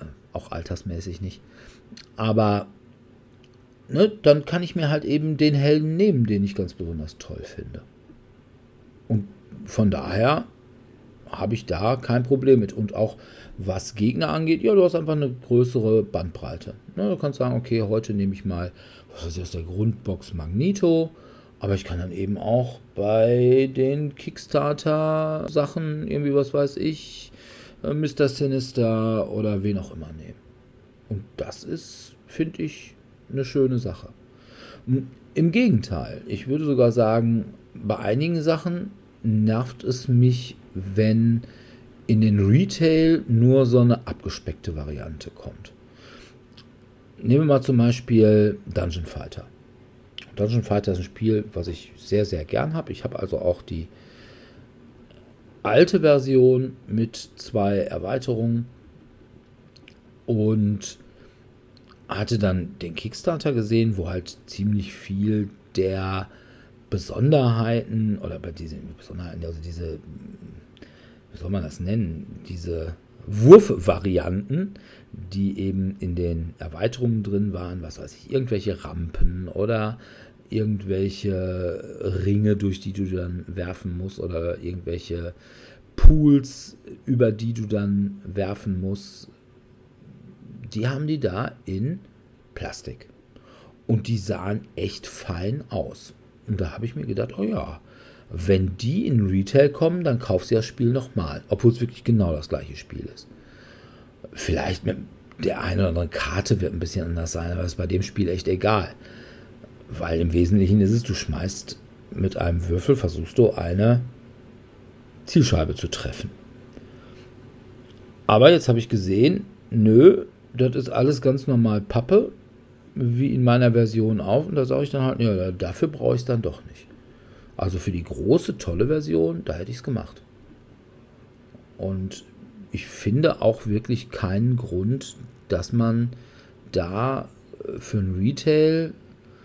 Äh, auch altersmäßig nicht. Aber ne, dann kann ich mir halt eben den Helden nehmen, den ich ganz besonders toll finde. Und von daher habe ich da kein Problem mit. Und auch was Gegner angeht, ja, du hast einfach eine größere Bandbreite. Ne, du kannst sagen, okay, heute nehme ich mal, was ist aus der Grundbox Magneto, Aber ich kann dann eben auch bei den Kickstarter-Sachen irgendwie, was weiß ich, äh, Mr. Sinister oder wen auch immer nehmen. Und das ist, finde ich, eine schöne Sache. Im Gegenteil, ich würde sogar sagen, bei einigen Sachen nervt es mich, wenn in den Retail nur so eine abgespeckte Variante kommt. Nehmen wir mal zum Beispiel Dungeon Fighter. Dungeon Fighter ist ein Spiel, was ich sehr, sehr gern habe. Ich habe also auch die alte Version mit zwei Erweiterungen und hatte dann den Kickstarter gesehen, wo halt ziemlich viel der Besonderheiten oder bei diesen Besonderheiten, also diese, wie soll man das nennen, diese Wurfvarianten, die eben in den Erweiterungen drin waren, was weiß ich, irgendwelche Rampen oder irgendwelche Ringe, durch die du dann werfen musst oder irgendwelche Pools, über die du dann werfen musst, die haben die da in Plastik. Und die sahen echt fein aus. Und da habe ich mir gedacht, oh ja, wenn die in Retail kommen, dann kaufst du das Spiel nochmal. Obwohl es wirklich genau das gleiche Spiel ist. Vielleicht mit der einen oder anderen Karte wird ein bisschen anders sein, aber ist bei dem Spiel echt egal. Weil im Wesentlichen ist es, du schmeißt mit einem Würfel, versuchst du eine Zielscheibe zu treffen. Aber jetzt habe ich gesehen, nö, das ist alles ganz normal Pappe, wie in meiner Version auch. Und da sage ich dann halt, ja, dafür brauche ich es dann doch nicht. Also für die große, tolle Version, da hätte ich es gemacht. Und ich finde auch wirklich keinen Grund, dass man da äh, für ein Retail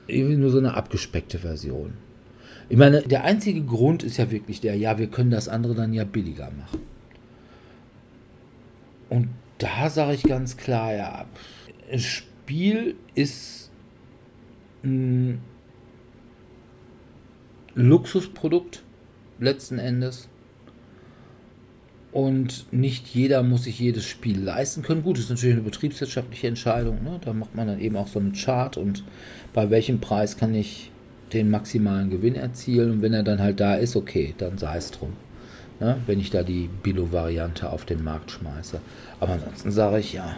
irgendwie nur so eine abgespeckte Version. Ich meine, der einzige Grund ist ja wirklich der, ja, wir können das andere dann ja billiger machen. Und da sage ich ganz klar, ja, ein Spiel ist ein Luxusprodukt letzten Endes. Und nicht jeder muss sich jedes Spiel leisten können. Gut, das ist natürlich eine betriebswirtschaftliche Entscheidung. Ne? Da macht man dann eben auch so einen Chart und bei welchem Preis kann ich den maximalen Gewinn erzielen. Und wenn er dann halt da ist, okay, dann sei es drum. Ne? Wenn ich da die Billo-Variante auf den Markt schmeiße. Aber ansonsten sage ich ja,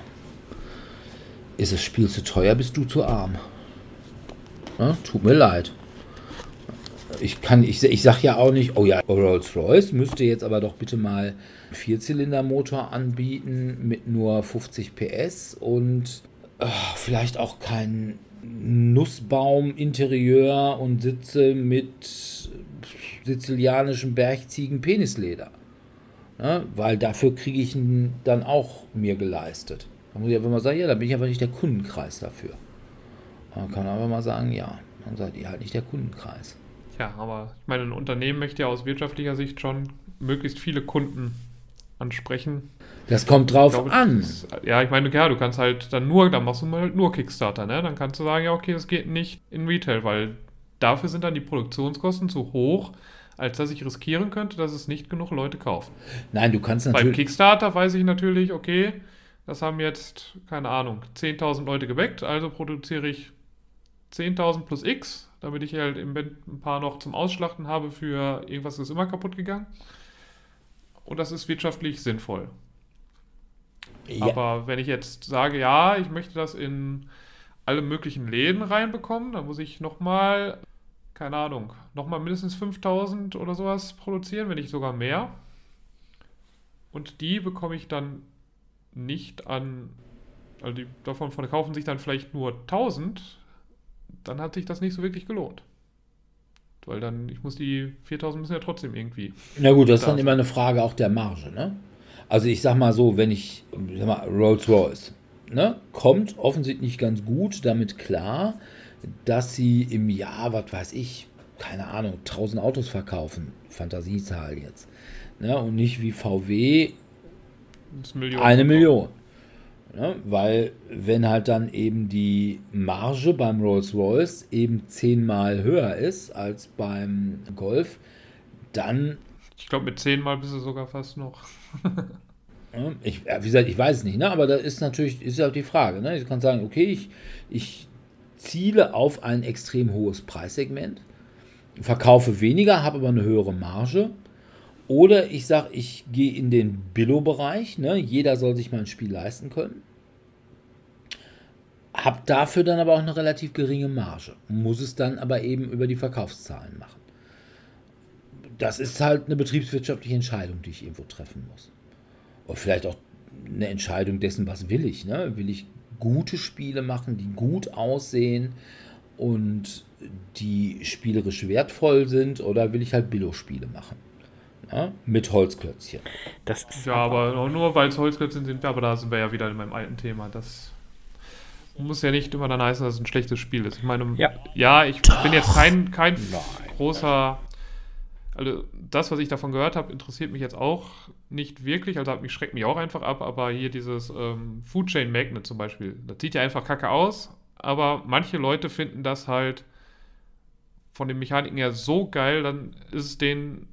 ist das Spiel zu teuer, bist du zu arm. Ne? Tut mir leid ich kann, ich, ich sag ja auch nicht, oh ja, Rolls-Royce müsste jetzt aber doch bitte mal einen Vierzylindermotor anbieten mit nur 50 PS und äh, vielleicht auch kein Nussbaum-Interieur und Sitze mit sizilianischem Bergziegen-Penisleder. Ja, weil dafür kriege ich ihn dann auch mir geleistet. Da muss ich einfach mal sagen, ja, da bin ich aber nicht der Kundenkreis dafür. Man kann aber mal sagen, ja, dann seid ihr halt nicht der Kundenkreis. Ja, aber ich meine, ein Unternehmen möchte ja aus wirtschaftlicher Sicht schon möglichst viele Kunden ansprechen. Das kommt drauf glaube, an. Ist, ja, ich meine, ja, du kannst halt dann nur, dann machst du mal nur Kickstarter, ne? Dann kannst du sagen, ja, okay, das geht nicht in Retail, weil dafür sind dann die Produktionskosten zu hoch, als dass ich riskieren könnte, dass es nicht genug Leute kaufen. Nein, du kannst natürlich. Beim Kickstarter weiß ich natürlich, okay, das haben jetzt, keine Ahnung, 10.000 Leute geweckt, also produziere ich 10.000 plus X damit ich halt im Bett ein paar noch zum Ausschlachten habe für irgendwas, das ist immer kaputt gegangen. Und das ist wirtschaftlich sinnvoll. Ja. Aber wenn ich jetzt sage, ja, ich möchte das in alle möglichen Läden reinbekommen, dann muss ich nochmal, keine Ahnung, nochmal mindestens 5000 oder sowas produzieren, wenn nicht sogar mehr. Und die bekomme ich dann nicht an, also die davon verkaufen sich dann vielleicht nur 1000 dann hat sich das nicht so wirklich gelohnt. Weil dann, ich muss die 4000 müssen ja trotzdem irgendwie. Na gut, das ist dann sein. immer eine Frage auch der Marge, ne? Also ich sag mal so, wenn ich, sag mal, Rolls-Royce, ne, kommt offensichtlich nicht ganz gut damit klar, dass sie im Jahr, was weiß ich, keine Ahnung, 1000 Autos verkaufen. Fantasiezahl jetzt. Ne, und nicht wie VW eine Million. Ja, weil wenn halt dann eben die Marge beim Rolls-Royce eben zehnmal höher ist als beim Golf, dann. Ich glaube, mit zehnmal bist du sogar fast noch. *laughs* ich, wie gesagt, ich weiß es nicht, ne? aber da ist natürlich ist ja die Frage. Ne? Ich kann sagen, okay, ich, ich ziele auf ein extrem hohes Preissegment verkaufe weniger, habe aber eine höhere Marge. Oder ich sage, ich gehe in den Billo-Bereich. Ne? Jeder soll sich mal ein Spiel leisten können. Hab dafür dann aber auch eine relativ geringe Marge. Muss es dann aber eben über die Verkaufszahlen machen. Das ist halt eine betriebswirtschaftliche Entscheidung, die ich irgendwo treffen muss. Oder vielleicht auch eine Entscheidung dessen, was will ich. Ne? Will ich gute Spiele machen, die gut aussehen und die spielerisch wertvoll sind, oder will ich halt Billo-Spiele machen? Ja? Mit Holzklötzchen. Das ist ja, aber nur weil es Holzklötzchen sind, aber da sind wir ja wieder in meinem alten Thema. Das muss ja nicht immer dann heißen, dass es ein schlechtes Spiel ist. Ich meine, ja, ja ich Doch. bin jetzt kein, kein großer. Also, das, was ich davon gehört habe, interessiert mich jetzt auch nicht wirklich. Also, mich schreckt mich auch einfach ab. Aber hier dieses ähm, Food Chain Magnet zum Beispiel, das sieht ja einfach kacke aus. Aber manche Leute finden das halt von den Mechaniken her so geil, dann ist es denen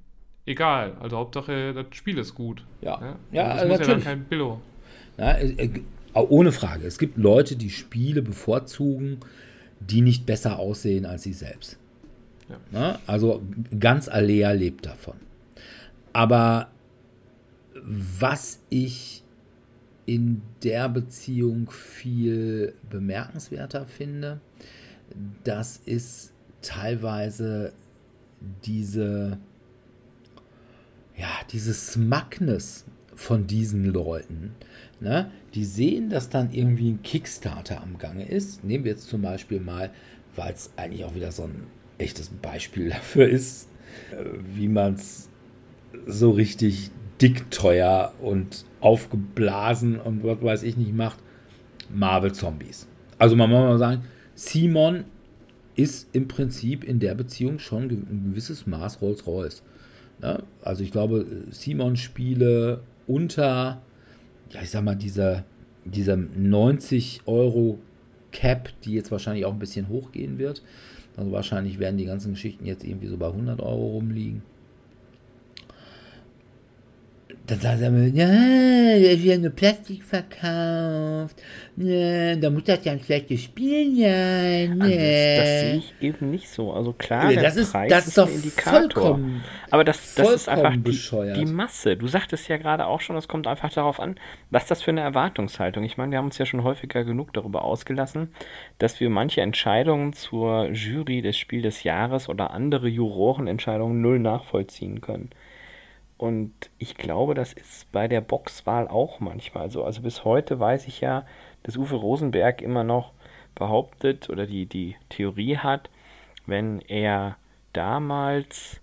egal. Also, Hauptsache, das Spiel ist gut. Ja, ja, ja also das muss natürlich. ja dann kein Billo. Ja, äh, äh, ohne Frage. Es gibt Leute, die Spiele bevorzugen, die nicht besser aussehen als sie selbst. Ja. Na, also ganz Alea lebt davon. Aber was ich in der Beziehung viel bemerkenswerter finde, das ist teilweise diese, ja, diese Smugness von diesen Leuten. Ne? Die sehen, dass dann irgendwie ein Kickstarter am Gange ist. Nehmen wir jetzt zum Beispiel mal, weil es eigentlich auch wieder so ein echtes Beispiel *laughs* dafür ist, äh, wie man es so richtig dick teuer und aufgeblasen und was weiß ich nicht macht. Marvel Zombies. Also man muss mal sagen, Simon ist im Prinzip in der Beziehung schon ein gewisses Maß Rolls-Royce. Ja, also ich glaube, Simon-Spiele unter ja, ich sag mal, dieser, dieser 90 Euro Cap, die jetzt wahrscheinlich auch ein bisschen hochgehen wird. Also wahrscheinlich werden die ganzen Geschichten jetzt irgendwie so bei 100 Euro rumliegen. Dann sagt er mir, ja, da wird nur Plastik verkauft. Ja, da muss das ja ein schlechtes Spiel sein. Also das, das, sehe ich eben nicht so. Also klar, das der ist, Preis das ist, doch ein Indikator. Aber das, das ist einfach die, die, Masse. Du sagtest ja gerade auch schon, es kommt einfach darauf an, was das für eine Erwartungshaltung. Ich meine, wir haben uns ja schon häufiger genug darüber ausgelassen, dass wir manche Entscheidungen zur Jury des Spiel des Jahres oder andere Jurorenentscheidungen null nachvollziehen können. Und ich glaube, das ist bei der Boxwahl auch manchmal so. Also bis heute weiß ich ja, dass Uwe Rosenberg immer noch behauptet oder die, die Theorie hat, wenn er damals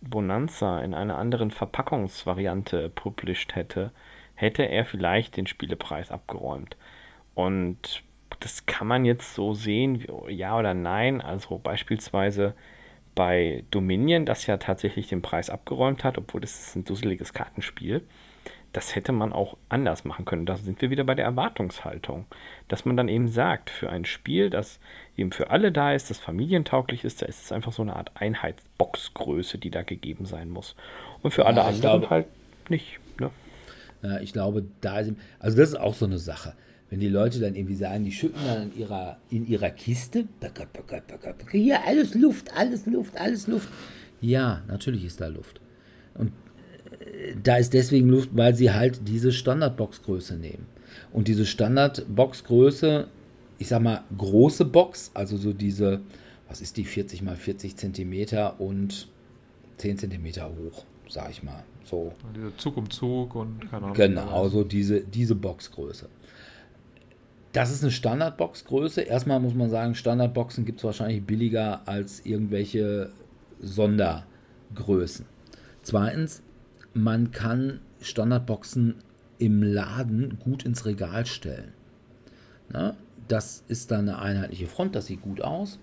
Bonanza in einer anderen Verpackungsvariante published hätte, hätte er vielleicht den Spielepreis abgeräumt. Und das kann man jetzt so sehen, ja oder nein. Also beispielsweise bei Dominion, das ja tatsächlich den Preis abgeräumt hat, obwohl das ist ein dusseliges Kartenspiel, das hätte man auch anders machen können. Da sind wir wieder bei der Erwartungshaltung. Dass man dann eben sagt, für ein Spiel, das eben für alle da ist, das familientauglich ist, da ist es einfach so eine Art Einheitsboxgröße, die da gegeben sein muss. Und für alle ja, anderen glaube, halt nicht. Ne? Ja, ich glaube, da ist, also das ist auch so eine Sache wenn die Leute dann irgendwie sagen, die schütten dann in ihrer, in ihrer Kiste, hier alles Luft, alles Luft, alles Luft. Ja, natürlich ist da Luft. Und äh, da ist deswegen Luft, weil sie halt diese Standardboxgröße nehmen. Und diese Standardboxgröße, ich sag mal, große Box, also so diese, was ist die, 40 mal 40 Zentimeter und 10 Zentimeter hoch, sag ich mal. So. Diese Zug um Zug und keine Ahnung. Genau, so diese, diese Boxgröße. Das ist eine Standardboxgröße. Erstmal muss man sagen, Standardboxen gibt es wahrscheinlich billiger als irgendwelche Sondergrößen. Zweitens, man kann Standardboxen im Laden gut ins Regal stellen. Na, das ist dann eine einheitliche Front, das sieht gut aus.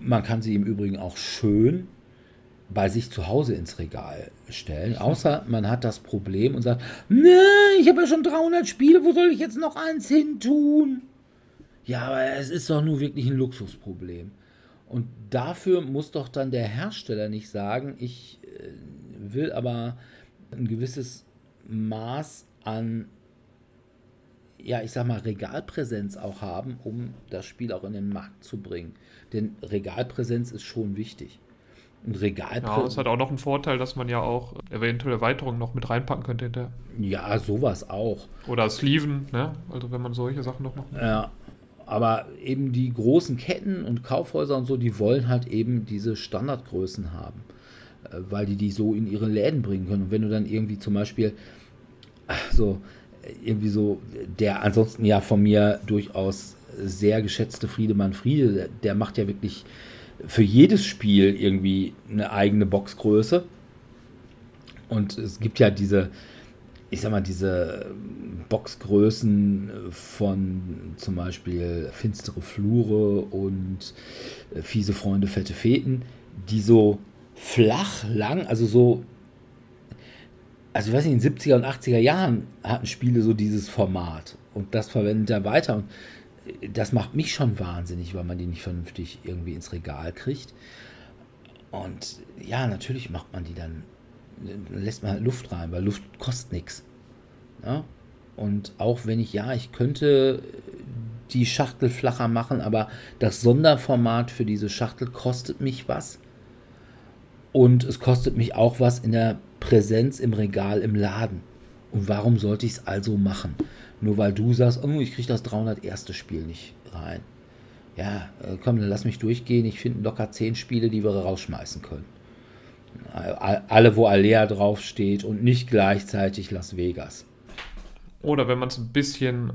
Man kann sie im Übrigen auch schön bei sich zu Hause ins Regal stellen. Außer man hat das Problem und sagt, ne, ich habe ja schon 300 Spiele, wo soll ich jetzt noch eins hin tun? Ja, aber es ist doch nur wirklich ein Luxusproblem. Und dafür muss doch dann der Hersteller nicht sagen, ich äh, will aber ein gewisses Maß an, ja, ich sag mal, Regalpräsenz auch haben, um das Spiel auch in den Markt zu bringen. Denn Regalpräsenz ist schon wichtig. Ein Regal. Ja, es hat auch noch einen Vorteil, dass man ja auch eventuell Erweiterungen noch mit reinpacken könnte hinterher. Ja, sowas auch. Oder Sleeven, ne? Also wenn man solche Sachen noch macht. Ja, aber eben die großen Ketten und Kaufhäuser und so, die wollen halt eben diese Standardgrößen haben, äh, weil die die so in ihre Läden bringen können. Und wenn du dann irgendwie zum Beispiel so irgendwie so der ansonsten ja von mir durchaus sehr geschätzte Friedemann Friede, der macht ja wirklich für jedes Spiel irgendwie eine eigene Boxgröße. Und es gibt ja diese, ich sag mal, diese Boxgrößen von zum Beispiel Finstere Flure und äh, Fiese Freunde, Fette Feten, die so flach, lang, also so, also ich weiß nicht, in den 70er und 80er Jahren hatten Spiele so dieses Format und das verwendet er weiter und das macht mich schon wahnsinnig, weil man die nicht vernünftig irgendwie ins Regal kriegt. Und ja, natürlich macht man die dann, lässt man Luft rein, weil Luft kostet nichts. Ja? Und auch wenn ich, ja, ich könnte die Schachtel flacher machen, aber das Sonderformat für diese Schachtel kostet mich was. Und es kostet mich auch was in der Präsenz im Regal im Laden. Und warum sollte ich es also machen? Nur weil du sagst, oh, ich kriege das 301. Spiel nicht rein. Ja, äh, komm, dann lass mich durchgehen. Ich finde locker 10 Spiele, die wir rausschmeißen können. Alle, wo Alea draufsteht und nicht gleichzeitig Las Vegas. Oder wenn man es ein bisschen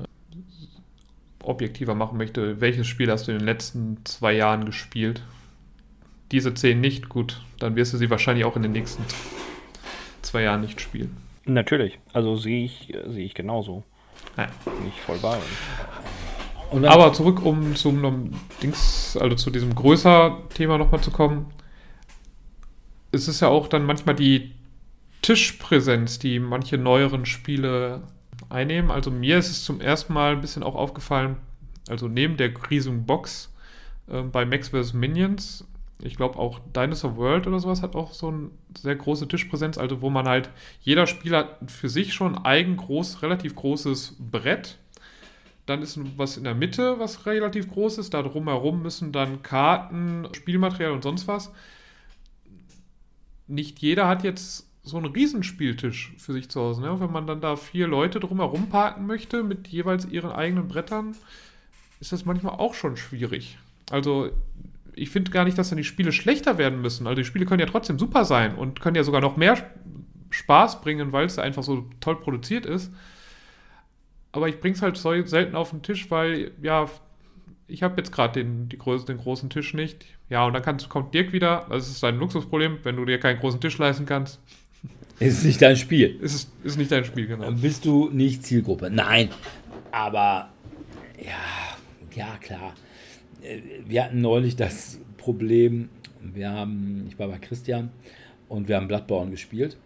objektiver machen möchte, welches Spiel hast du in den letzten zwei Jahren gespielt? Diese 10 nicht, gut, dann wirst du sie wahrscheinlich auch in den nächsten zwei Jahren nicht spielen. Natürlich, also sehe ich, sehe ich genauso. Ja. Nicht voll bei. Aber zurück, um zum Dings, also zu diesem größer Thema nochmal zu kommen. Es ist ja auch dann manchmal die Tischpräsenz, die manche neueren Spiele einnehmen. Also mir ist es zum ersten Mal ein bisschen auch aufgefallen, also neben der riesigen Box äh, bei Max vs. Minions, ich glaube auch Dinosaur World oder sowas hat auch so eine sehr große Tischpräsenz, also wo man halt, jeder Spieler für sich schon eigen groß, relativ großes Brett. Dann ist was in der Mitte, was relativ groß ist. Da drumherum müssen dann Karten, Spielmaterial und sonst was. Nicht jeder hat jetzt so einen Riesenspieltisch für sich zu Hause. Ne? Wenn man dann da vier Leute drumherum parken möchte mit jeweils ihren eigenen Brettern, ist das manchmal auch schon schwierig. Also ich finde gar nicht, dass dann die Spiele schlechter werden müssen. Also die Spiele können ja trotzdem super sein und können ja sogar noch mehr Spaß bringen, weil es einfach so toll produziert ist. Aber ich bringe es halt so selten auf den Tisch, weil, ja, ich habe jetzt gerade den, den großen Tisch nicht. Ja, und dann kann, kommt Dirk wieder. Das ist ein Luxusproblem, wenn du dir keinen großen Tisch leisten kannst. Ist nicht dein Spiel. Ist, ist nicht dein Spiel, genau. Dann bist du nicht Zielgruppe. Nein, aber ja, ja, klar. Äh, wir hatten neulich das Problem, wir haben, ich war bei Christian und wir haben Bloodborne gespielt.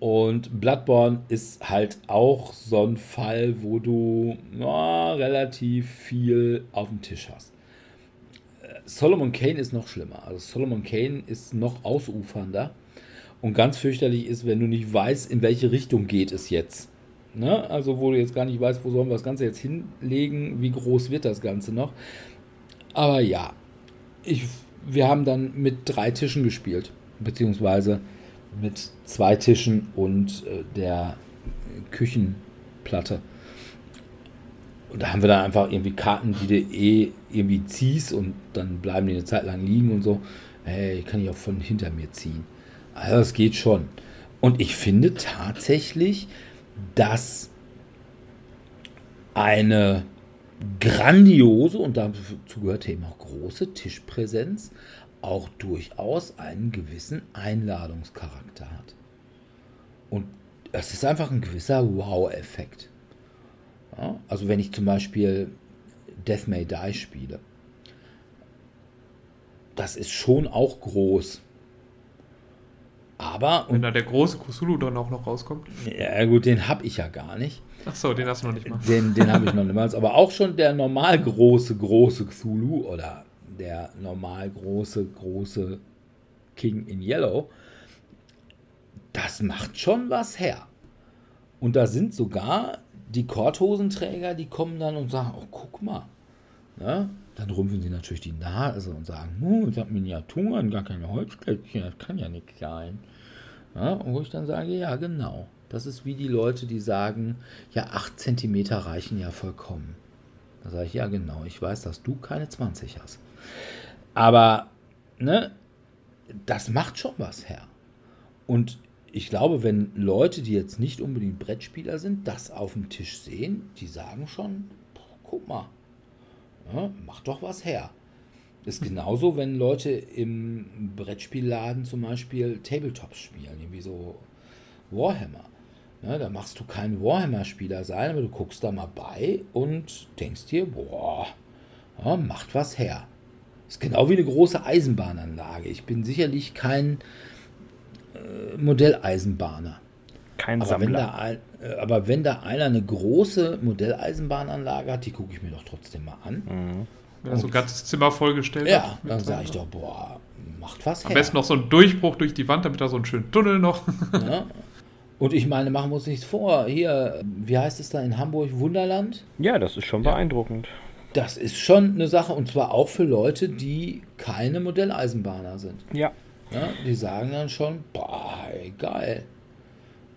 Und Bloodborne ist halt auch so ein Fall, wo du na, relativ viel auf dem Tisch hast. Äh, Solomon Kane ist noch schlimmer. Also Solomon Kane ist noch ausufernder. Und ganz fürchterlich ist, wenn du nicht weißt, in welche Richtung geht es jetzt. Ne? Also wo du jetzt gar nicht weißt, wo sollen wir das Ganze jetzt hinlegen, wie groß wird das Ganze noch. Aber ja, ich, wir haben dann mit drei Tischen gespielt, beziehungsweise mit zwei Tischen und äh, der Küchenplatte. Und da haben wir dann einfach irgendwie Karten, die du eh irgendwie ziehst und dann bleiben die eine Zeit lang liegen und so. Hey, kann ich auch von hinter mir ziehen. Also das geht schon. Und ich finde tatsächlich, dass eine grandiose und dazu gehört eben auch große Tischpräsenz auch durchaus einen gewissen Einladungscharakter hat. Und es ist einfach ein gewisser Wow-Effekt. Ja, also wenn ich zum Beispiel Death May Die spiele, das ist schon auch groß. Aber. Wenn da der große Kusulu dann auch noch rauskommt? Ja, gut, den habe ich ja gar nicht. Ach so, den hast du noch nicht mal. Den, den habe ich noch niemals. Aber auch schon der normal große, große Cthulhu oder der normal große, große King in Yellow, das macht schon was her. Und da sind sogar die Korthosenträger, die kommen dann und sagen, oh, guck mal. Ne? Dann rümpfen sie natürlich die Nase und sagen, hm, ich habe Miniaturen, gar keine Holzklötzchen, das kann ja nicht sein. Ja, und wo ich dann sage, ja, genau. Das ist wie die Leute, die sagen, ja, 8 cm reichen ja vollkommen. Da sage ich, ja, genau, ich weiß, dass du keine 20 hast. Aber, ne, das macht schon was her. Und ich glaube, wenn Leute, die jetzt nicht unbedingt Brettspieler sind, das auf dem Tisch sehen, die sagen schon, guck mal, ja, mach doch was her. Ist genauso, wenn Leute im Brettspielladen zum Beispiel Tabletops spielen, irgendwie so Warhammer. Ja, da machst du kein Warhammer-Spieler sein, aber du guckst da mal bei und denkst dir, boah, ja, macht was her. Ist genau wie eine große Eisenbahnanlage. Ich bin sicherlich kein äh, Modelleisenbahner. Kein Aber wenn, Sammler. da ein, äh, aber wenn da einer eine große Modelleisenbahnanlage hat, die gucke ich mir doch trotzdem mal an. Mhm. Ja, so ein ganzes Zimmer vollgestellt. Ja, hat. dann Mit, sage ich doch, boah, macht was Am her. besten noch so ein Durchbruch durch die Wand, damit da so einen schönen Tunnel noch. *laughs* Ja? Und ich meine, machen wir uns nichts vor. Hier, wie heißt es da in Hamburg? Wunderland? Ja, das ist schon Ja. beeindruckend. Das ist schon eine Sache und zwar auch für Leute, die keine Modelleisenbahner sind. Ja. Ja, die sagen dann schon, boah, ey, geil.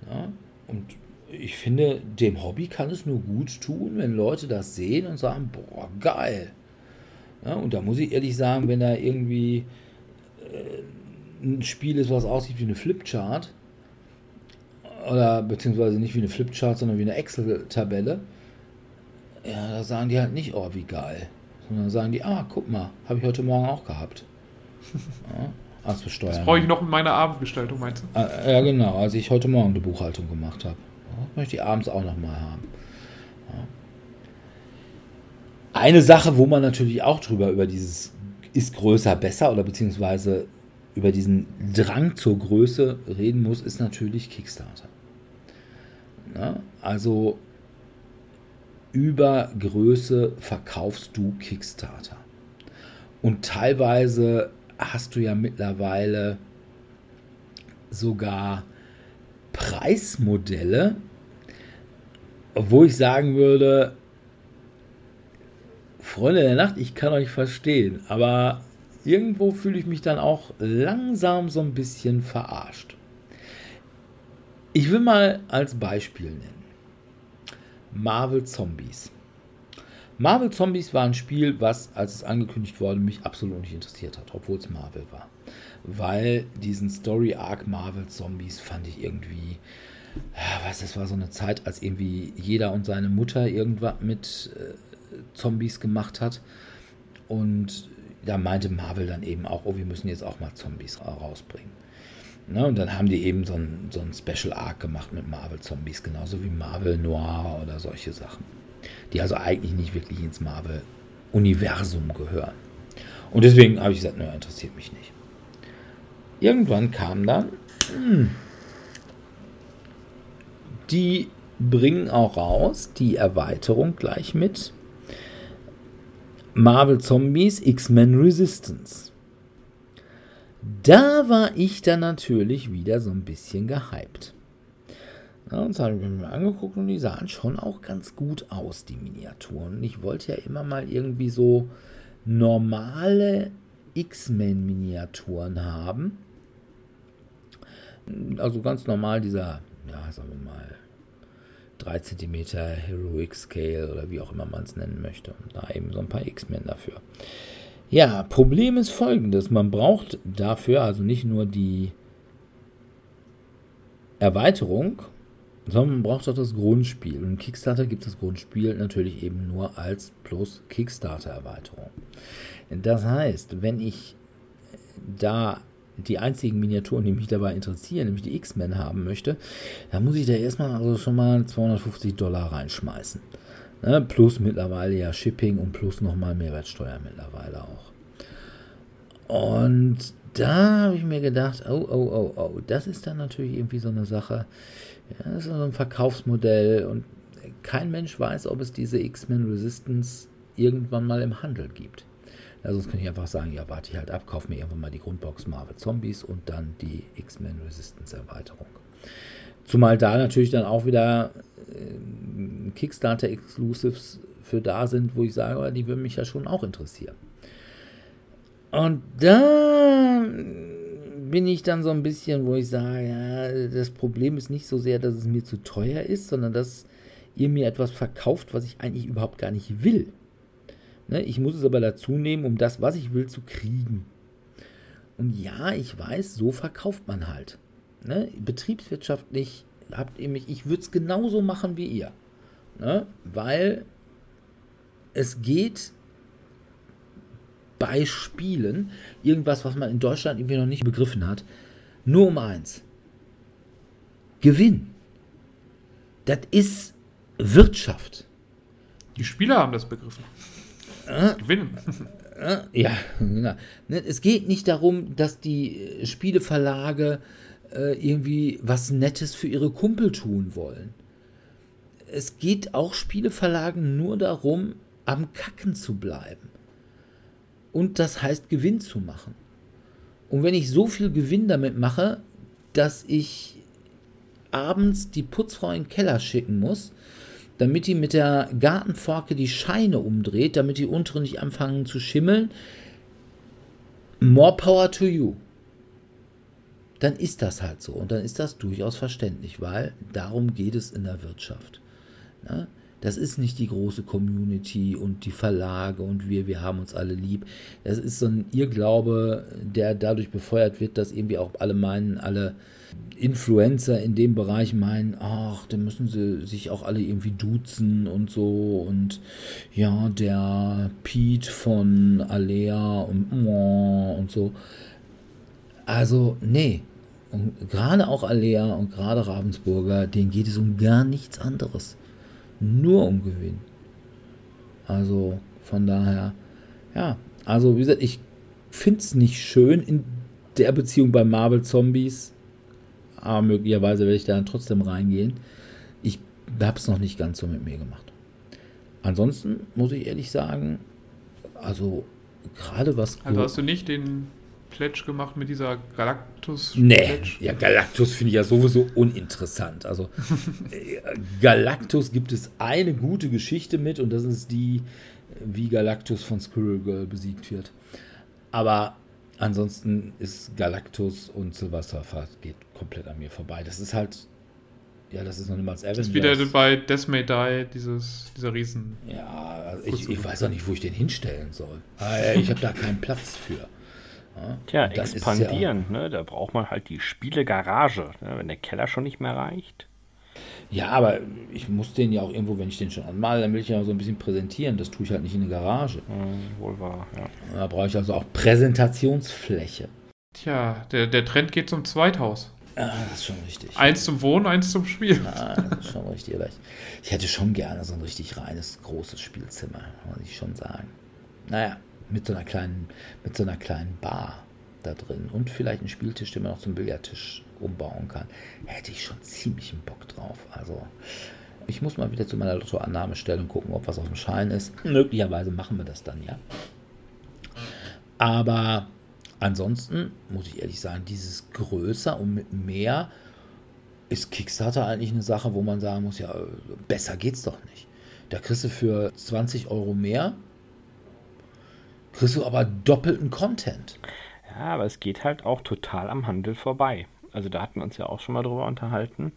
Ja, und ich finde, dem Hobby kann es nur gut tun, wenn Leute das sehen und sagen, boah, geil. Ja, und da muss ich ehrlich sagen, wenn da irgendwie äh, ein Spiel ist, was aussieht wie eine Flipchart, oder beziehungsweise nicht wie eine Flipchart, sondern wie eine Excel-Tabelle, ja, da sagen die halt nicht, oh, wie geil. Sondern sagen die, ah, guck mal, habe ich heute Morgen auch gehabt. *laughs* Ja, als Das brauche ich noch in meiner Abendgestaltung, meinst du? Ah, Ja, genau, als ich heute Morgen die Buchhaltung gemacht habe. Ja, möchte ich abends auch nochmal haben. Eine Sache, wo man natürlich auch drüber über dieses ist größer besser oder beziehungsweise über diesen Drang zur Größe reden muss, ist natürlich Kickstarter. Ja, also über Größe verkaufst du Kickstarter. Und teilweise hast du ja mittlerweile sogar Preismodelle, wo ich sagen würde, Freunde der Nacht, ich kann euch verstehen, aber irgendwo fühle ich mich dann auch langsam so ein bisschen verarscht. Ich will mal als Beispiel nennen. Marvel Zombies. Marvel Zombies war ein Spiel, was, als es angekündigt wurde, mich absolut nicht interessiert hat, obwohl es Marvel war. Weil diesen Story Arc Marvel Zombies fand ich irgendwie, was, das war so eine Zeit, als irgendwie jeder und seine Mutter irgendwas mit äh, Zombies gemacht hat. Und da meinte Marvel dann eben auch, oh, wir müssen jetzt auch mal Zombies ra- rausbringen. Ne, und dann haben die eben so ein, so ein Special Arc gemacht mit Marvel Zombies, genauso wie Marvel Noir oder solche Sachen. Die also eigentlich nicht wirklich ins Marvel-Universum gehören. Und deswegen habe ich gesagt, naja, interessiert mich nicht. Irgendwann kam dann, hm, die bringen auch raus die Erweiterung gleich mit. Marvel Zombies X-Men Resistance. Da war ich dann natürlich wieder so ein bisschen gehypt. Ja, und das habe ich mir angeguckt und die sahen schon auch ganz gut aus, die Miniaturen. Ich wollte ja immer mal irgendwie so normale X-Men-Miniaturen haben. Also ganz normal dieser, ja, sagen wir mal, 3 cm Heroic Scale oder wie auch immer man es nennen möchte. Und da eben so ein paar X-Men dafür. Ja, Problem ist folgendes. Man braucht dafür also nicht nur die Erweiterung, sondern man braucht auch das Grundspiel. Und Kickstarter gibt das Grundspiel natürlich eben nur als plus Kickstarter-Erweiterung. Das heißt, wenn ich da die einzigen Miniaturen, die mich dabei interessieren, nämlich die X-Men haben möchte, dann muss ich da erstmal also schon mal 250 Dollar reinschmeißen. Ne, plus mittlerweile ja Shipping und plus nochmal Mehrwertsteuer mittlerweile auch. Und da habe ich mir gedacht, oh, oh, oh, oh, das ist dann natürlich irgendwie so eine Sache. Ja, das ist so ein Verkaufsmodell und kein Mensch weiß, ob es diese X-Men Resistance irgendwann mal im Handel gibt. Ja, sonst könnte ich einfach sagen, ja, warte ich halt ab, kauf mir irgendwann mal die Grundbox Marvel Zombies und dann die X-Men Resistance Erweiterung. Zumal da natürlich dann auch wieder äh, Kickstarter Exclusives für da sind, wo ich sage, oh, die würden mich ja schon auch interessieren. Und da bin ich dann so ein bisschen, wo ich sage, ja, das Problem ist nicht so sehr, dass es mir zu teuer ist, sondern dass ihr mir etwas verkauft, was ich eigentlich überhaupt gar nicht will. Ne, ich muss es aber dazu nehmen, um das, was ich will, zu kriegen. Und ja, ich weiß, so verkauft man halt. Ne? Betriebswirtschaftlich habt ihr mich, ich würde es genauso machen wie ihr. Ne? Weil es geht bei Spielen, irgendwas, was man in Deutschland irgendwie noch nicht begriffen hat, nur um eins. Gewinn. Das ist Wirtschaft. Die Spieler haben das begriffen. Äh, Gewinnen. äh, ja, genau. Ne, Es geht nicht darum, dass die äh, Spieleverlage äh, irgendwie was Nettes für ihre Kumpel tun wollen. Es geht auch Spieleverlagen nur darum, am Kacken zu bleiben. Und das heißt, Gewinn zu machen. Und wenn ich so viel Gewinn damit mache, dass ich abends die Putzfrau in den Keller schicken muss, damit die mit der Gartenforke die Scheine umdreht, damit die unteren nicht anfangen zu schimmeln, more power to you. Dann ist das halt so und dann ist das durchaus verständlich, weil darum geht es in der Wirtschaft. Ne? Das ist nicht die große Community und die Verlage und wir, wir haben uns alle lieb. Das ist so ein Irrglaube, der dadurch befeuert wird, dass irgendwie auch alle meinen, alle Influencer in dem Bereich meinen, ach, dann müssen sie sich auch alle irgendwie duzen und so und ja, der Pete von Alea und und so. Also, nee. Und gerade auch Alea und gerade Ravensburger, denen geht es um gar nichts anderes. Nur um Gewinn. Also, von daher, ja. Also, wie gesagt, ich finde es nicht schön in der Beziehung bei Marvel Zombies. Aber möglicherweise werde ich da dann trotzdem reingehen. Ich habe es noch nicht ganz so mit mir gemacht. Ansonsten muss ich ehrlich sagen, also gerade was. Also hast du nicht den Pledge gemacht mit dieser Galactus? Nee, Pledge? ja, Galactus finde ich ja sowieso uninteressant. Also, *laughs* äh, Galactus gibt es eine gute Geschichte mit und das ist die, wie Galactus von Squirrel Girl besiegt wird. Aber ansonsten ist Galactus und Silver Surfer geht komplett an mir vorbei. Das ist halt, ja, das ist noch niemals Das Avengers. ist wieder bei Death May Die, dieses, dieser Riesen. Ja, also ich, ich weiß auch nicht, wo ich den hinstellen soll. Äh, Ich habe da keinen Platz für. Ja, Tja, expandieren, ne? Da braucht man halt die Spielegarage, ne? wenn der Keller schon nicht mehr reicht. Ja, aber ich muss den ja auch irgendwo, wenn ich den schon anmale, dann will ich ja so ein bisschen präsentieren. Das tue ich halt nicht in der Garage. Hm, wohl wahr, ja. Da brauche ich also auch Präsentationsfläche. Tja, der, der Trend geht zum Zweithaus. Ah, das ist schon richtig. Eins zum Wohnen, eins zum Spielen. Ah, das ist schon richtig. Ich hätte schon gerne so ein richtig reines, großes Spielzimmer, muss ich schon sagen. Naja, mit so einer kleinen, mit so einer kleinen Bar da drin und vielleicht einen Spieltisch, den man noch zum Billardtisch umbauen kann. Hätte ich schon ziemlich einen Bock drauf. Also, ich muss mal wieder zu meiner Lottoannahme stellen und gucken, ob was auf dem Schein ist. Möglicherweise machen wir das dann, ja. Aber ansonsten muss ich ehrlich sagen, dieses größer und mit mehr ist Kickstarter eigentlich eine Sache, wo man sagen muss, ja, besser geht's doch nicht. Da kriegst du für 20 Euro mehr, kriegst du aber doppelten Content. Ja, aber es geht halt auch total am Handel vorbei. Also da hatten wir uns ja auch schon mal drüber unterhalten.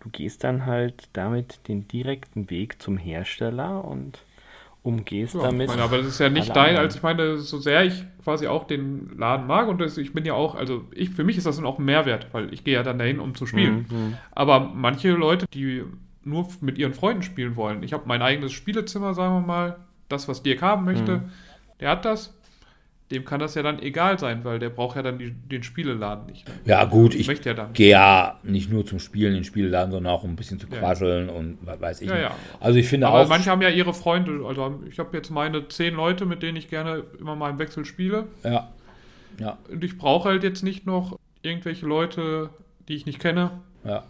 Du gehst dann halt damit den direkten Weg zum Hersteller und umgehst Ja, damit. ich meine, aber das ist ja nicht dein, also ich meine, so sehr ich quasi auch den Laden mag und das, ich bin ja auch, also ich, für mich ist das dann auch ein Mehrwert, weil ich gehe ja dann dahin, um zu spielen. Mhm. Aber manche Leute, die nur mit ihren Freunden spielen wollen, ich habe mein eigenes Spielezimmer, sagen wir mal, das, was Dirk haben möchte, Mhm. der hat das. Dem kann das ja dann egal sein, weil der braucht ja dann die, den Spieleladen nicht. Ja, gut, ich möchte ja dann. gehe ja nicht nur zum Spielen in den Spielladen, sondern auch um ein bisschen zu Ja. quasseln und was weiß ich. Ja, nicht. ja. Also ich finde Aber auch. manche haben ja ihre Freunde, also ich habe jetzt meine zehn Leute, mit denen ich gerne immer mal im Wechsel spiele. ja, ja, Und ich brauche halt jetzt nicht noch irgendwelche Leute, die ich nicht kenne. ja.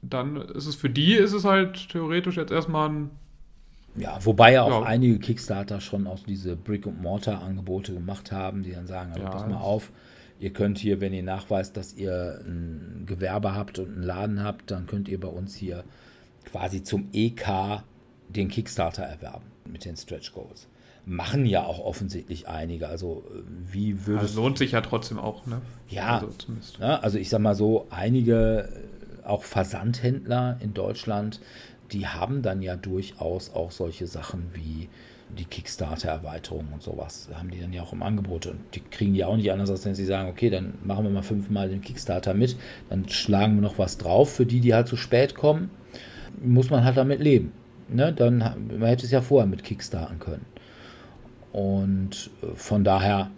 Dann ist es für die, ist es halt theoretisch jetzt erstmal ein. Ja, wobei ja auch Ja. einige Kickstarter schon auch diese Brick-and-Mortar-Angebote gemacht haben, die dann sagen, also Ja, pass mal auf, ihr könnt hier, wenn ihr nachweist, dass ihr ein Gewerbe habt und einen Laden habt, dann könnt ihr bei uns hier quasi zum EK den Kickstarter erwerben. mit den Stretch Goals. Machen ja auch offensichtlich einige. Also wie würde also lohnt sich ja trotzdem auch, ne? Ja, also, ne? also ich sag mal so, einige auch Versandhändler in Deutschland, die haben dann ja durchaus auch solche Sachen wie die Kickstarter-Erweiterung und sowas. Haben die dann ja auch im Angebot. Und die kriegen die auch nicht anders, als wenn sie sagen, okay, dann machen wir mal fünfmal den Kickstarter mit, dann schlagen wir noch was drauf für die, die halt zu spät kommen. Muss man halt damit leben. Ne? Dann, man hätte es ja vorher mit Kickstarten können. Und äh, von daher,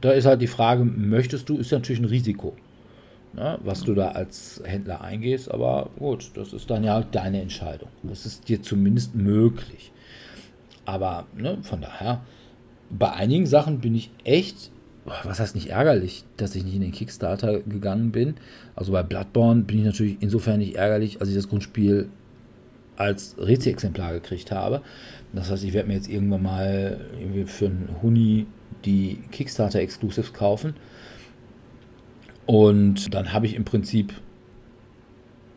da ist halt die Frage, möchtest du, ist natürlich ein Risiko ne, was du da als Händler eingehst. Aber gut, das ist dann ja deine Entscheidung. Das ist dir zumindest möglich. Aber ne, von daher, bei einigen Sachen bin ich echt, was heißt nicht ärgerlich, dass ich nicht in den Kickstarter gegangen bin. Also bei Bloodborne bin ich natürlich insofern nicht ärgerlich, als ich das Grundspiel als Rezi-Exemplar gekriegt habe. Das heißt, ich werde mir jetzt irgendwann mal für einen Huni die Kickstarter-Exclusives kaufen. Und dann habe ich im Prinzip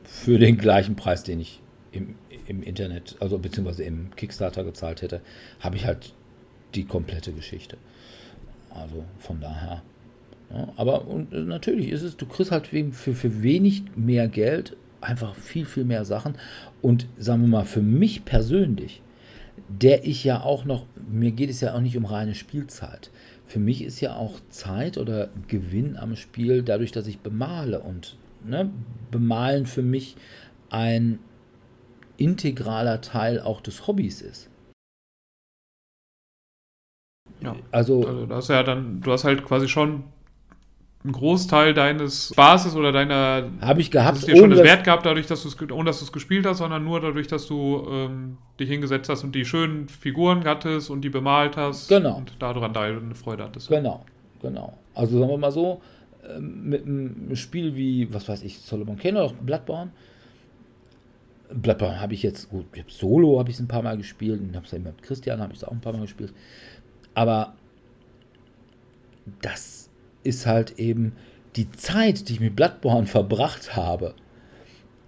für den gleichen Preis, den ich im, im Internet, also beziehungsweise im Kickstarter gezahlt hätte, habe ich halt die komplette Geschichte. Also von daher. Ja, aber und natürlich ist es, du kriegst halt für, für wenig mehr Geld einfach viel, viel mehr Sachen. Und sagen wir mal, für mich persönlich, der ich ja auch noch, mir geht es ja auch nicht um reine Spielzeit für mich ist ja auch Zeit oder Gewinn am Spiel dadurch, dass ich bemale und ne, bemalen für mich ein integraler Teil auch des Hobbys ist. Ja. Also, also das ja dann, du hast halt quasi schon einen Großteil deines Spaßes oder deiner. Habe ich gehabt. Das ist dir schon das Wert gehabt, dadurch, dass du es, ohne dass du es gespielt hast, sondern nur dadurch, dass du ähm, dich hingesetzt hast und die schönen Figuren hattest und die bemalt hast. Genau. Und daran deine Freude hattest. Genau, genau. Also sagen wir mal so, ähm, mit einem Spiel wie, was weiß ich, Solomon Kane oder Bloodborne. Bloodborne habe ich jetzt, gut, ich hab Solo habe ich es ein paar Mal gespielt und habe es ja mit Christian habe ich es auch ein paar Mal gespielt. Aber das ist halt eben die Zeit, die ich mit Bloodborne *laughs* verbracht habe,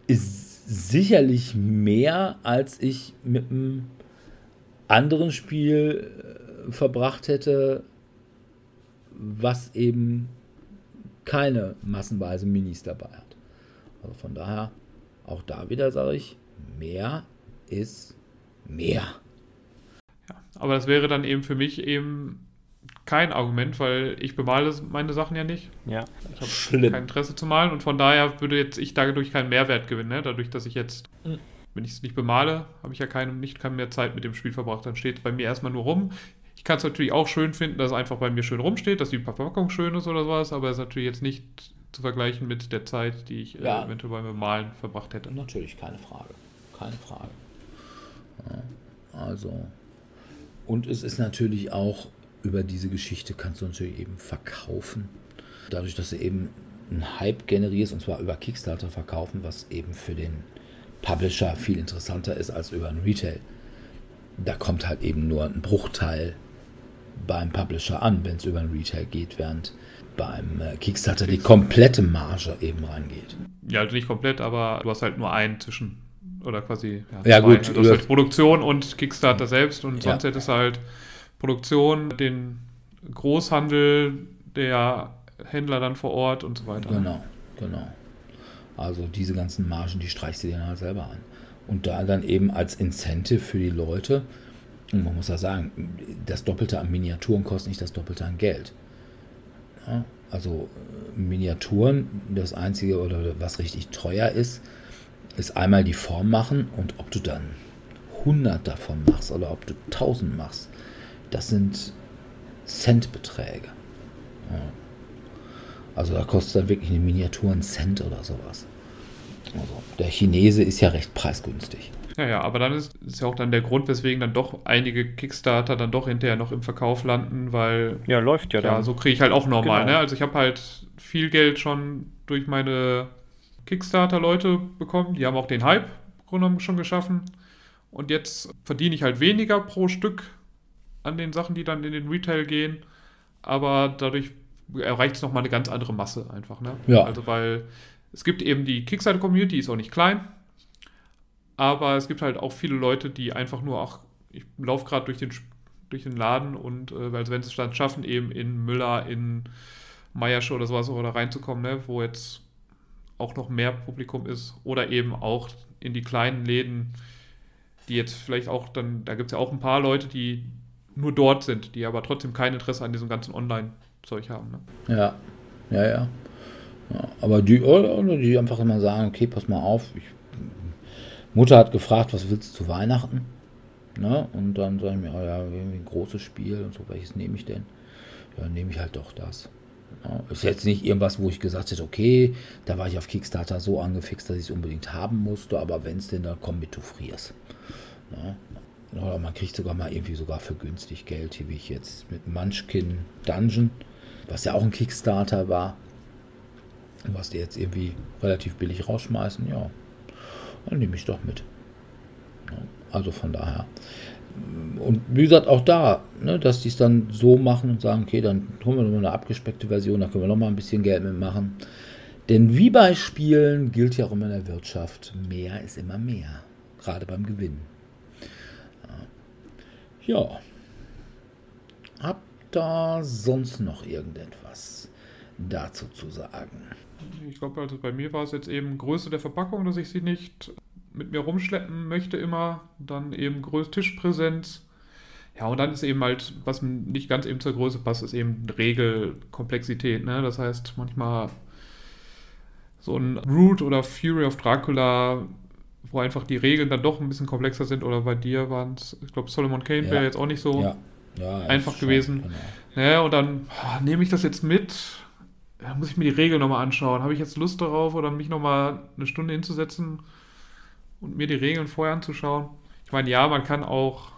ist sicherlich mehr, als ich mit einem anderen Spiel äh, verbracht hätte, was eben keine massenweise Minis dabei hat. Also von daher, auch da wieder sage ich, mehr ist mehr. Ja, aber das wäre dann eben für mich eben kein Argument, weil ich bemale meine Sachen ja nicht. Ja. Ich habe kein Interesse zu malen und von daher würde jetzt ich dadurch keinen Mehrwert gewinnen. Ne? Dadurch, dass ich jetzt, mhm. wenn ich es nicht bemale, habe ich ja keine, nicht keine mehr Zeit mit dem Spiel verbracht. Dann steht es bei mir erstmal nur rum. Ich kann es natürlich auch schön finden, dass es einfach bei mir schön rumsteht, dass die Verpackung schön ist oder sowas, aber es ist natürlich jetzt nicht zu vergleichen mit der Zeit, die ich äh, ja. äh, eventuell beim Bemalen verbracht hätte. Natürlich, keine Frage. Keine Frage. Ja, also. Und es ist natürlich auch über diese Geschichte kannst du natürlich eben verkaufen. Dadurch, dass du eben einen Hype generierst, und zwar über Kickstarter verkaufen, was eben für den Publisher viel interessanter ist als über ein Retail. Da kommt halt eben nur ein Bruchteil beim Publisher an, wenn es über ein Retail geht, während beim äh, Kickstarter die komplette Marge eben reingeht. Ja, also nicht komplett, aber du hast halt nur einen zwischen oder quasi ja, ja gut, du hast halt Produktion und Kickstarter selbst und sonst ja. hättest du halt Produktion, den Großhandel, der Händler dann vor Ort und so weiter. Genau, genau. Also diese ganzen Margen, die streichst du dir dann halt selber an. Und da dann eben als Incentive für die Leute, und man muss ja sagen, das Doppelte an Miniaturen kostet nicht das Doppelte an Geld. Ja, also Miniaturen, das Einzige oder was richtig teuer ist, ist einmal die Form machen und ob du dann 100 davon machst oder ob du 1000 machst, das sind Centbeträge. Ja. Also da kostet dann wirklich eine Miniatur einen Cent oder sowas. Also der Chinese ist ja recht preisgünstig. Ja, ja, aber dann ist, ist ja auch dann der Grund, weswegen dann doch einige Kickstarter dann doch hinterher noch im Verkauf landen, weil. Ja, läuft ja dann. Ja, so kriege ich halt auch normal, genau. ne? Also ich habe halt viel Geld schon durch meine Kickstarter-Leute bekommen. Die haben auch den Hype genommen schon geschaffen. Und jetzt verdiene ich halt weniger pro Stück an den Sachen, die dann in den Retail gehen, aber dadurch erreicht es nochmal eine ganz andere Masse einfach. Ne? Ja. Also weil es gibt eben die Kickstarter-Community, ist auch nicht klein, aber es gibt halt auch viele Leute, die einfach nur auch ich laufe gerade durch den, durch den Laden und äh, also wenn sie es dann schaffen, eben in Müller, in Meiersche oder sowas oder reinzukommen, ne, wo jetzt auch noch mehr Publikum ist oder eben auch in die kleinen Läden, die jetzt vielleicht auch dann, da gibt es ja auch ein paar Leute, die nur dort sind, die aber trotzdem kein Interesse an diesem ganzen Online-Zeug haben. Ne? Ja, ja, ja. ja aber die, oder die einfach immer sagen, okay, pass mal auf, ich, Mutter hat gefragt, was willst du zu Weihnachten? Ne? Und dann sage ich mir, oh ja, irgendwie ein großes Spiel und so, welches nehme ich denn? Ja, nehme ich halt doch das. Ja, ist jetzt nicht irgendwas, wo ich gesagt hätte, okay, da war ich auf Kickstarter so angefixt, dass ich es unbedingt haben musste, aber wenn es denn da kommt, mit du frierst. Ja, oder man kriegt sogar mal irgendwie sogar für günstig Geld, hier wie ich jetzt mit Munchkin Dungeon, was ja auch ein Kickstarter war, was die jetzt irgendwie relativ billig rausschmeißen, ja, dann nehme ich doch mit. Also von daher. Und wie gesagt, auch da, ne, dass die es dann so machen und sagen, okay, dann holen wir nochmal eine abgespeckte Version, da können wir nochmal ein bisschen Geld mitmachen. Denn wie bei Spielen gilt ja auch immer in der Wirtschaft, mehr ist immer mehr, gerade beim Gewinn. Ja. Habt da sonst noch irgendetwas dazu zu sagen? Ich glaube, also bei mir war es jetzt eben Größe der Verpackung, dass ich sie nicht mit mir rumschleppen möchte immer. Dann eben Größe Tischpräsenz. Ja, und dann ist eben halt, was nicht ganz eben zur Größe passt, ist eben Regelkomplexität. Ne? Das heißt, manchmal so ein Root oder Fury of Dracula wo einfach die Regeln dann doch ein bisschen komplexer sind. Oder bei dir waren es, ich glaube, Solomon Kane ja. wäre jetzt auch nicht so ja. Ja, einfach gewesen. Genau. Ja, und dann oh, nehme ich das jetzt mit. Da muss ich mir die Regeln nochmal anschauen. Habe ich jetzt Lust darauf oder mich nochmal eine Stunde hinzusetzen und mir die Regeln vorher anzuschauen? Ich meine, ja, man kann auch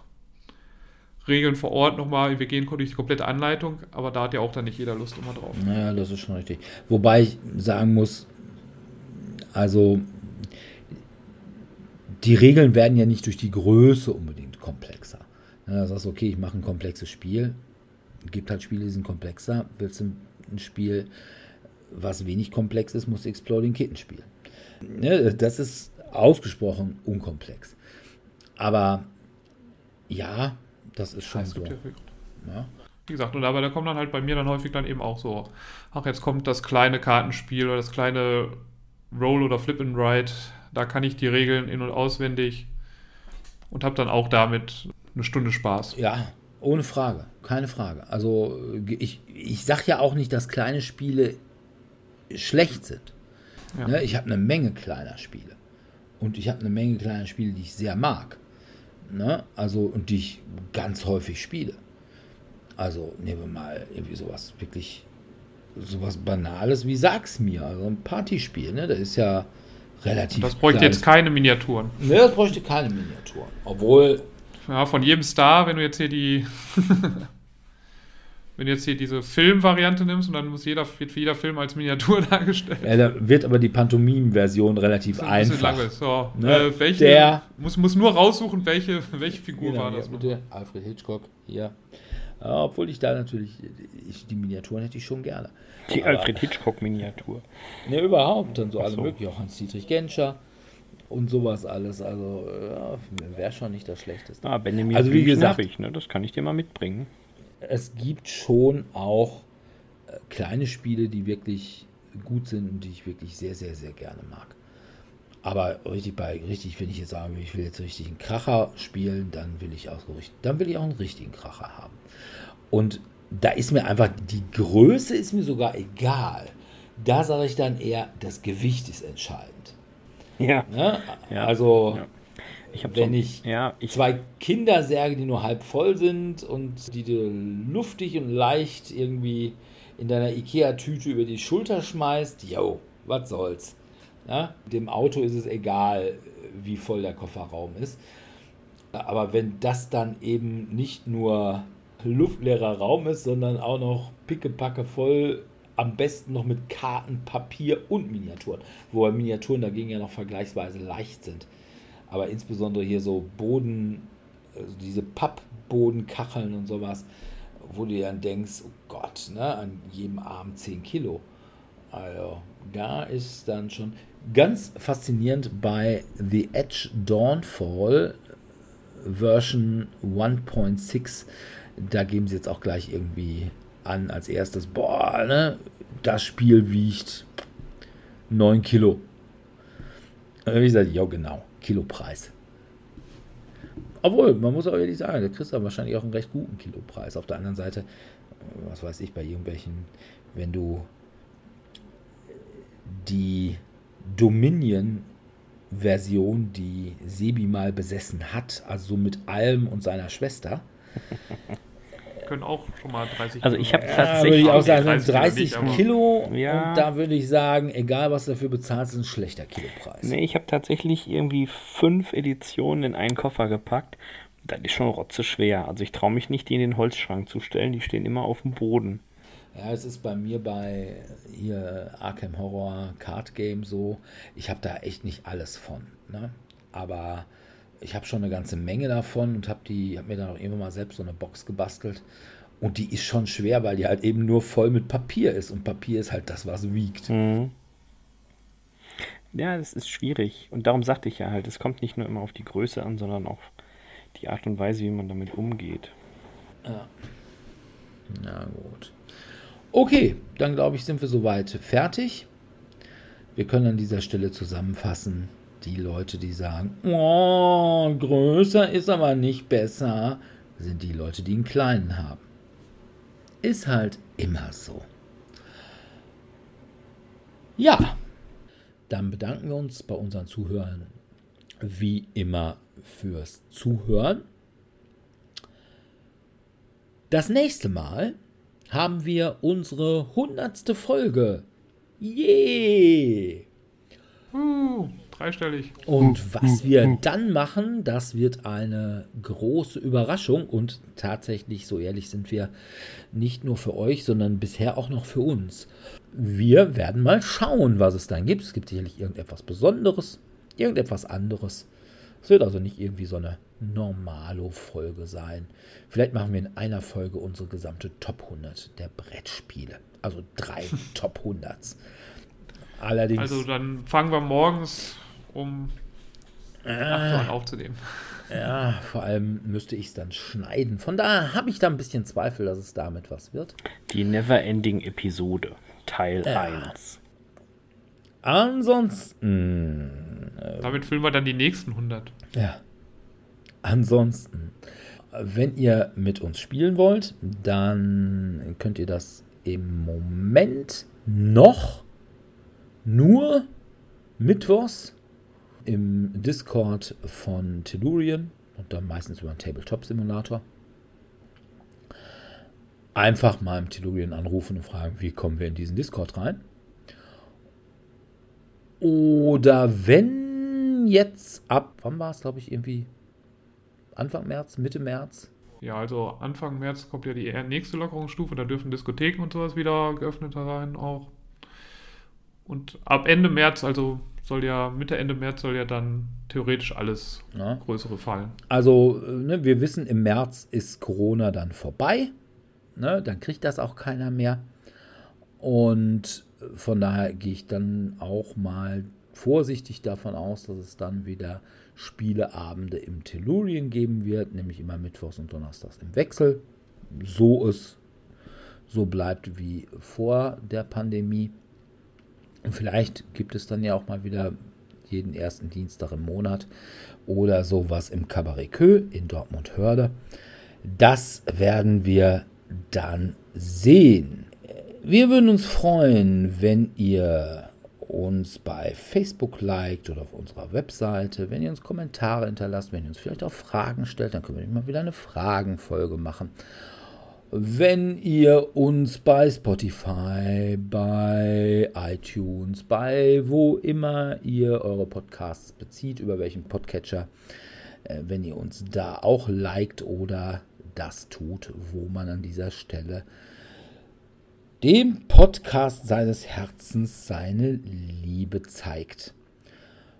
Regeln vor Ort nochmal, wir gehen durch die komplette Anleitung, aber da hat ja auch dann nicht jeder Lust immer drauf. Naja, das ist schon richtig. Wobei ich sagen muss, also die Regeln werden ja nicht durch die Größe unbedingt komplexer. Da sagst du, okay, ich mache ein komplexes Spiel. Es gibt halt Spiele, die sind komplexer. Willst du ein Spiel, was wenig komplex ist, musst du Exploding Kitten spielen. Ne, das ist ausgesprochen unkomplex. Aber ja, das ist schon so. Ja. Wie gesagt, und aber da kommt dann halt bei mir dann häufig dann eben auch so, ach, jetzt kommt das kleine Kartenspiel oder das kleine Roll oder Flip and Ride da kann ich die Regeln in- und auswendig und habe dann auch damit eine Stunde Spaß. Ja, ohne Frage, keine Frage. Also ich, ich sage ja auch nicht, dass kleine Spiele schlecht sind. Ja. Ne, ich habe eine Menge kleiner Spiele. Und ich habe eine Menge kleiner Spiele, die ich sehr mag. Ne? Also, und die ich ganz häufig spiele. Also nehmen wir mal irgendwie sowas wirklich, sowas Banales wie Sag's mir, also ein Partyspiel, ne? Das ist ja relativ. Das bräuchte jetzt keine Miniaturen. Ne, das bräuchte keine Miniaturen. Obwohl. Ja, von jedem Star, wenn du jetzt hier die. *laughs* wenn du jetzt hier diese Filmvariante nimmst und dann muss jeder, wird für jeder Film als Miniatur *laughs* dargestellt. Ja, da wird aber die Pantomim-Version relativ ein einfach. So, ne? äh, welche, Der muss, muss nur raussuchen, welche, welche Figur genau, war das. Ja, bitte, Alfred Hitchcock, hier. Ja, obwohl ich da natürlich, ich, die Miniaturen hätte ich schon gerne. Die Alfred Hitchcock-Miniatur. Ne, überhaupt. Dann so alle so. möglichen. Auch Hans-Dietrich Genscher und sowas alles. Also ja, wäre schon nicht das Schlechteste. Ah, Benjamin also wie gesagt, ich, ne? das kann ich dir mal mitbringen. Es gibt schon auch äh, kleine Spiele, die wirklich gut sind und die ich wirklich sehr, sehr, sehr gerne mag. Aber richtig bei richtig, wenn ich jetzt sage, ich will jetzt richtig einen Kracher spielen, dann will ich auch so richtig, dann will ich auch einen richtigen Kracher haben. Und da ist mir einfach, die Größe ist mir sogar egal. Da sage ich dann eher, das Gewicht ist entscheidend. Ja. Ne? ja. Also, ja. Ich wenn so, ich, ja, ich zwei Kindersärge, die nur halb voll sind und die du luftig und leicht irgendwie in deiner Ikea-Tüte über die Schulter schmeißt, yo, was soll's. Ja? Dem Auto ist es egal, wie voll der Kofferraum ist. Aber wenn das dann eben nicht nur luftleerer Raum ist, sondern auch noch pickepacke voll, am besten noch mit Karten, Papier und Miniaturen. Wobei Miniaturen dagegen ja noch vergleichsweise leicht sind. Aber insbesondere hier so Boden, also diese Pappbodenkacheln und sowas, wo du dann denkst, oh Gott, ne, an jedem Arm 10 Kilo. Also, da ist dann schon ganz faszinierend bei The Edge Dawnfall Version 1.6, da geben sie jetzt auch gleich irgendwie an als erstes, boah, ne, das Spiel wiegt 9 Kilo. Und dann ich gesagt, ja genau, Kilopreis. Obwohl, man muss auch ehrlich sagen, da kriegst du wahrscheinlich auch einen recht guten Kilopreis. Auf der anderen Seite, was weiß ich, bei irgendwelchen, wenn du die Dominion-Version, die Sebi mal besessen hat, also mit allem und seiner Schwester, können auch schon mal 30 Also ich habe ja, tatsächlich würde ich auch sagen, 30 30 Kilo nicht, Kilo. Ja. Und da würde ich sagen, egal was du dafür bezahlst, ist ein schlechter Kilopreis. Nee, ich habe tatsächlich irgendwie fünf Editionen in einen Koffer gepackt. Das ist schon rotze schwer. Also ich traue mich nicht, die in den Holzschrank zu stellen. Die stehen immer auf dem Boden. Ja, es ist bei mir bei hier Arkham Horror Card Game so. Ich habe da echt nicht alles von. Ne? Aber ich habe schon eine ganze Menge davon und habe die, habe mir dann auch irgendwann mal selbst so eine Box gebastelt. Und die ist schon schwer, weil die halt eben nur voll mit Papier ist. Und Papier ist halt das, was wiegt. Mhm. Ja, das ist schwierig. Und darum sagte ich ja halt, es kommt nicht nur immer auf die Größe an, sondern auch die Art und Weise, wie man damit umgeht. Na gut. Okay, dann glaube ich, sind wir soweit fertig. Wir können an dieser Stelle zusammenfassen, die Leute, die sagen, oh, größer ist aber nicht besser, sind die Leute, die einen kleinen haben. Ist halt immer so. Ja, dann bedanken wir uns bei unseren Zuhörern wie immer fürs Zuhören. Das nächste Mal haben wir unsere hundertste Folge. Yay! Uh, dreistellig. Und was wir dann machen, das wird eine große Überraschung und tatsächlich, so ehrlich sind wir, nicht nur für euch, sondern bisher auch noch für uns. Wir werden mal schauen, was es dann gibt. Es gibt sicherlich irgendetwas Besonderes, irgendetwas anderes. Es wird also nicht irgendwie so eine Normalo-Folge sein. Vielleicht machen wir in einer Folge unsere gesamte Top 100 der Brettspiele. Also drei *laughs* Top 100s. Allerdings. Also dann fangen wir morgens um 8 Uhr an aufzunehmen. *laughs* Ja, vor allem müsste ich es dann schneiden. Von daher habe ich da ein bisschen Zweifel, dass es damit was wird. Die Neverending-Episode, Teil Ja. 1. Ansonsten, Damit füllen wir dann die nächsten 100. ja, ansonsten, wenn ihr mit uns spielen wollt, dann könnt ihr das im Moment noch nur mittwochs im Discord von Tellurian und dann meistens über einen Tabletop-Simulator. Einfach mal im Tellurian anrufen und fragen, wie kommen wir in diesen Discord rein. Oder wenn jetzt ab, wann war es, glaube ich, irgendwie Anfang März, Mitte März? Ja, also Anfang März kommt ja die nächste Lockerungsstufe, da dürfen Diskotheken und sowas wieder geöffnet sein auch. Und ab Ende März, also soll ja, Mitte, Ende März soll ja dann theoretisch alles Ja. Größere fallen. Also, äh, ne, wir wissen, im März ist Corona dann vorbei. Ne, dann kriegt das auch keiner mehr. Und äh, von daher gehe ich dann auch mal vorsichtig davon aus, dass es dann wieder Spieleabende im Tellurien geben wird, nämlich immer Mittwochs und Donnerstags im Wechsel. So es so bleibt wie vor der Pandemie. Und vielleicht gibt es dann ja auch mal wieder jeden ersten Dienstag im Monat oder sowas im Cabaret Kö in Dortmund-Hörde. Das werden wir dann sehen. Wir würden uns freuen, wenn ihr uns bei Facebook liked oder auf unserer Webseite, wenn ihr uns Kommentare hinterlasst, wenn ihr uns vielleicht auch Fragen stellt, dann können wir mal wieder eine Fragenfolge machen. Wenn ihr uns bei Spotify, bei iTunes, bei wo immer ihr eure Podcasts bezieht, über welchen Podcatcher, äh, wenn ihr uns da auch liked oder das tut, wo man an dieser Stelle dem Podcast seines Herzens seine Liebe zeigt.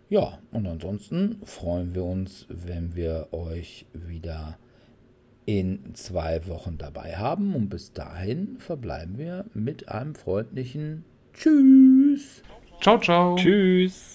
Ja, und ansonsten freuen wir uns, wenn wir euch wieder in zwei Wochen dabei haben. Und bis dahin verbleiben wir mit einem freundlichen Tschüss. Ciao, ciao. Tschüss.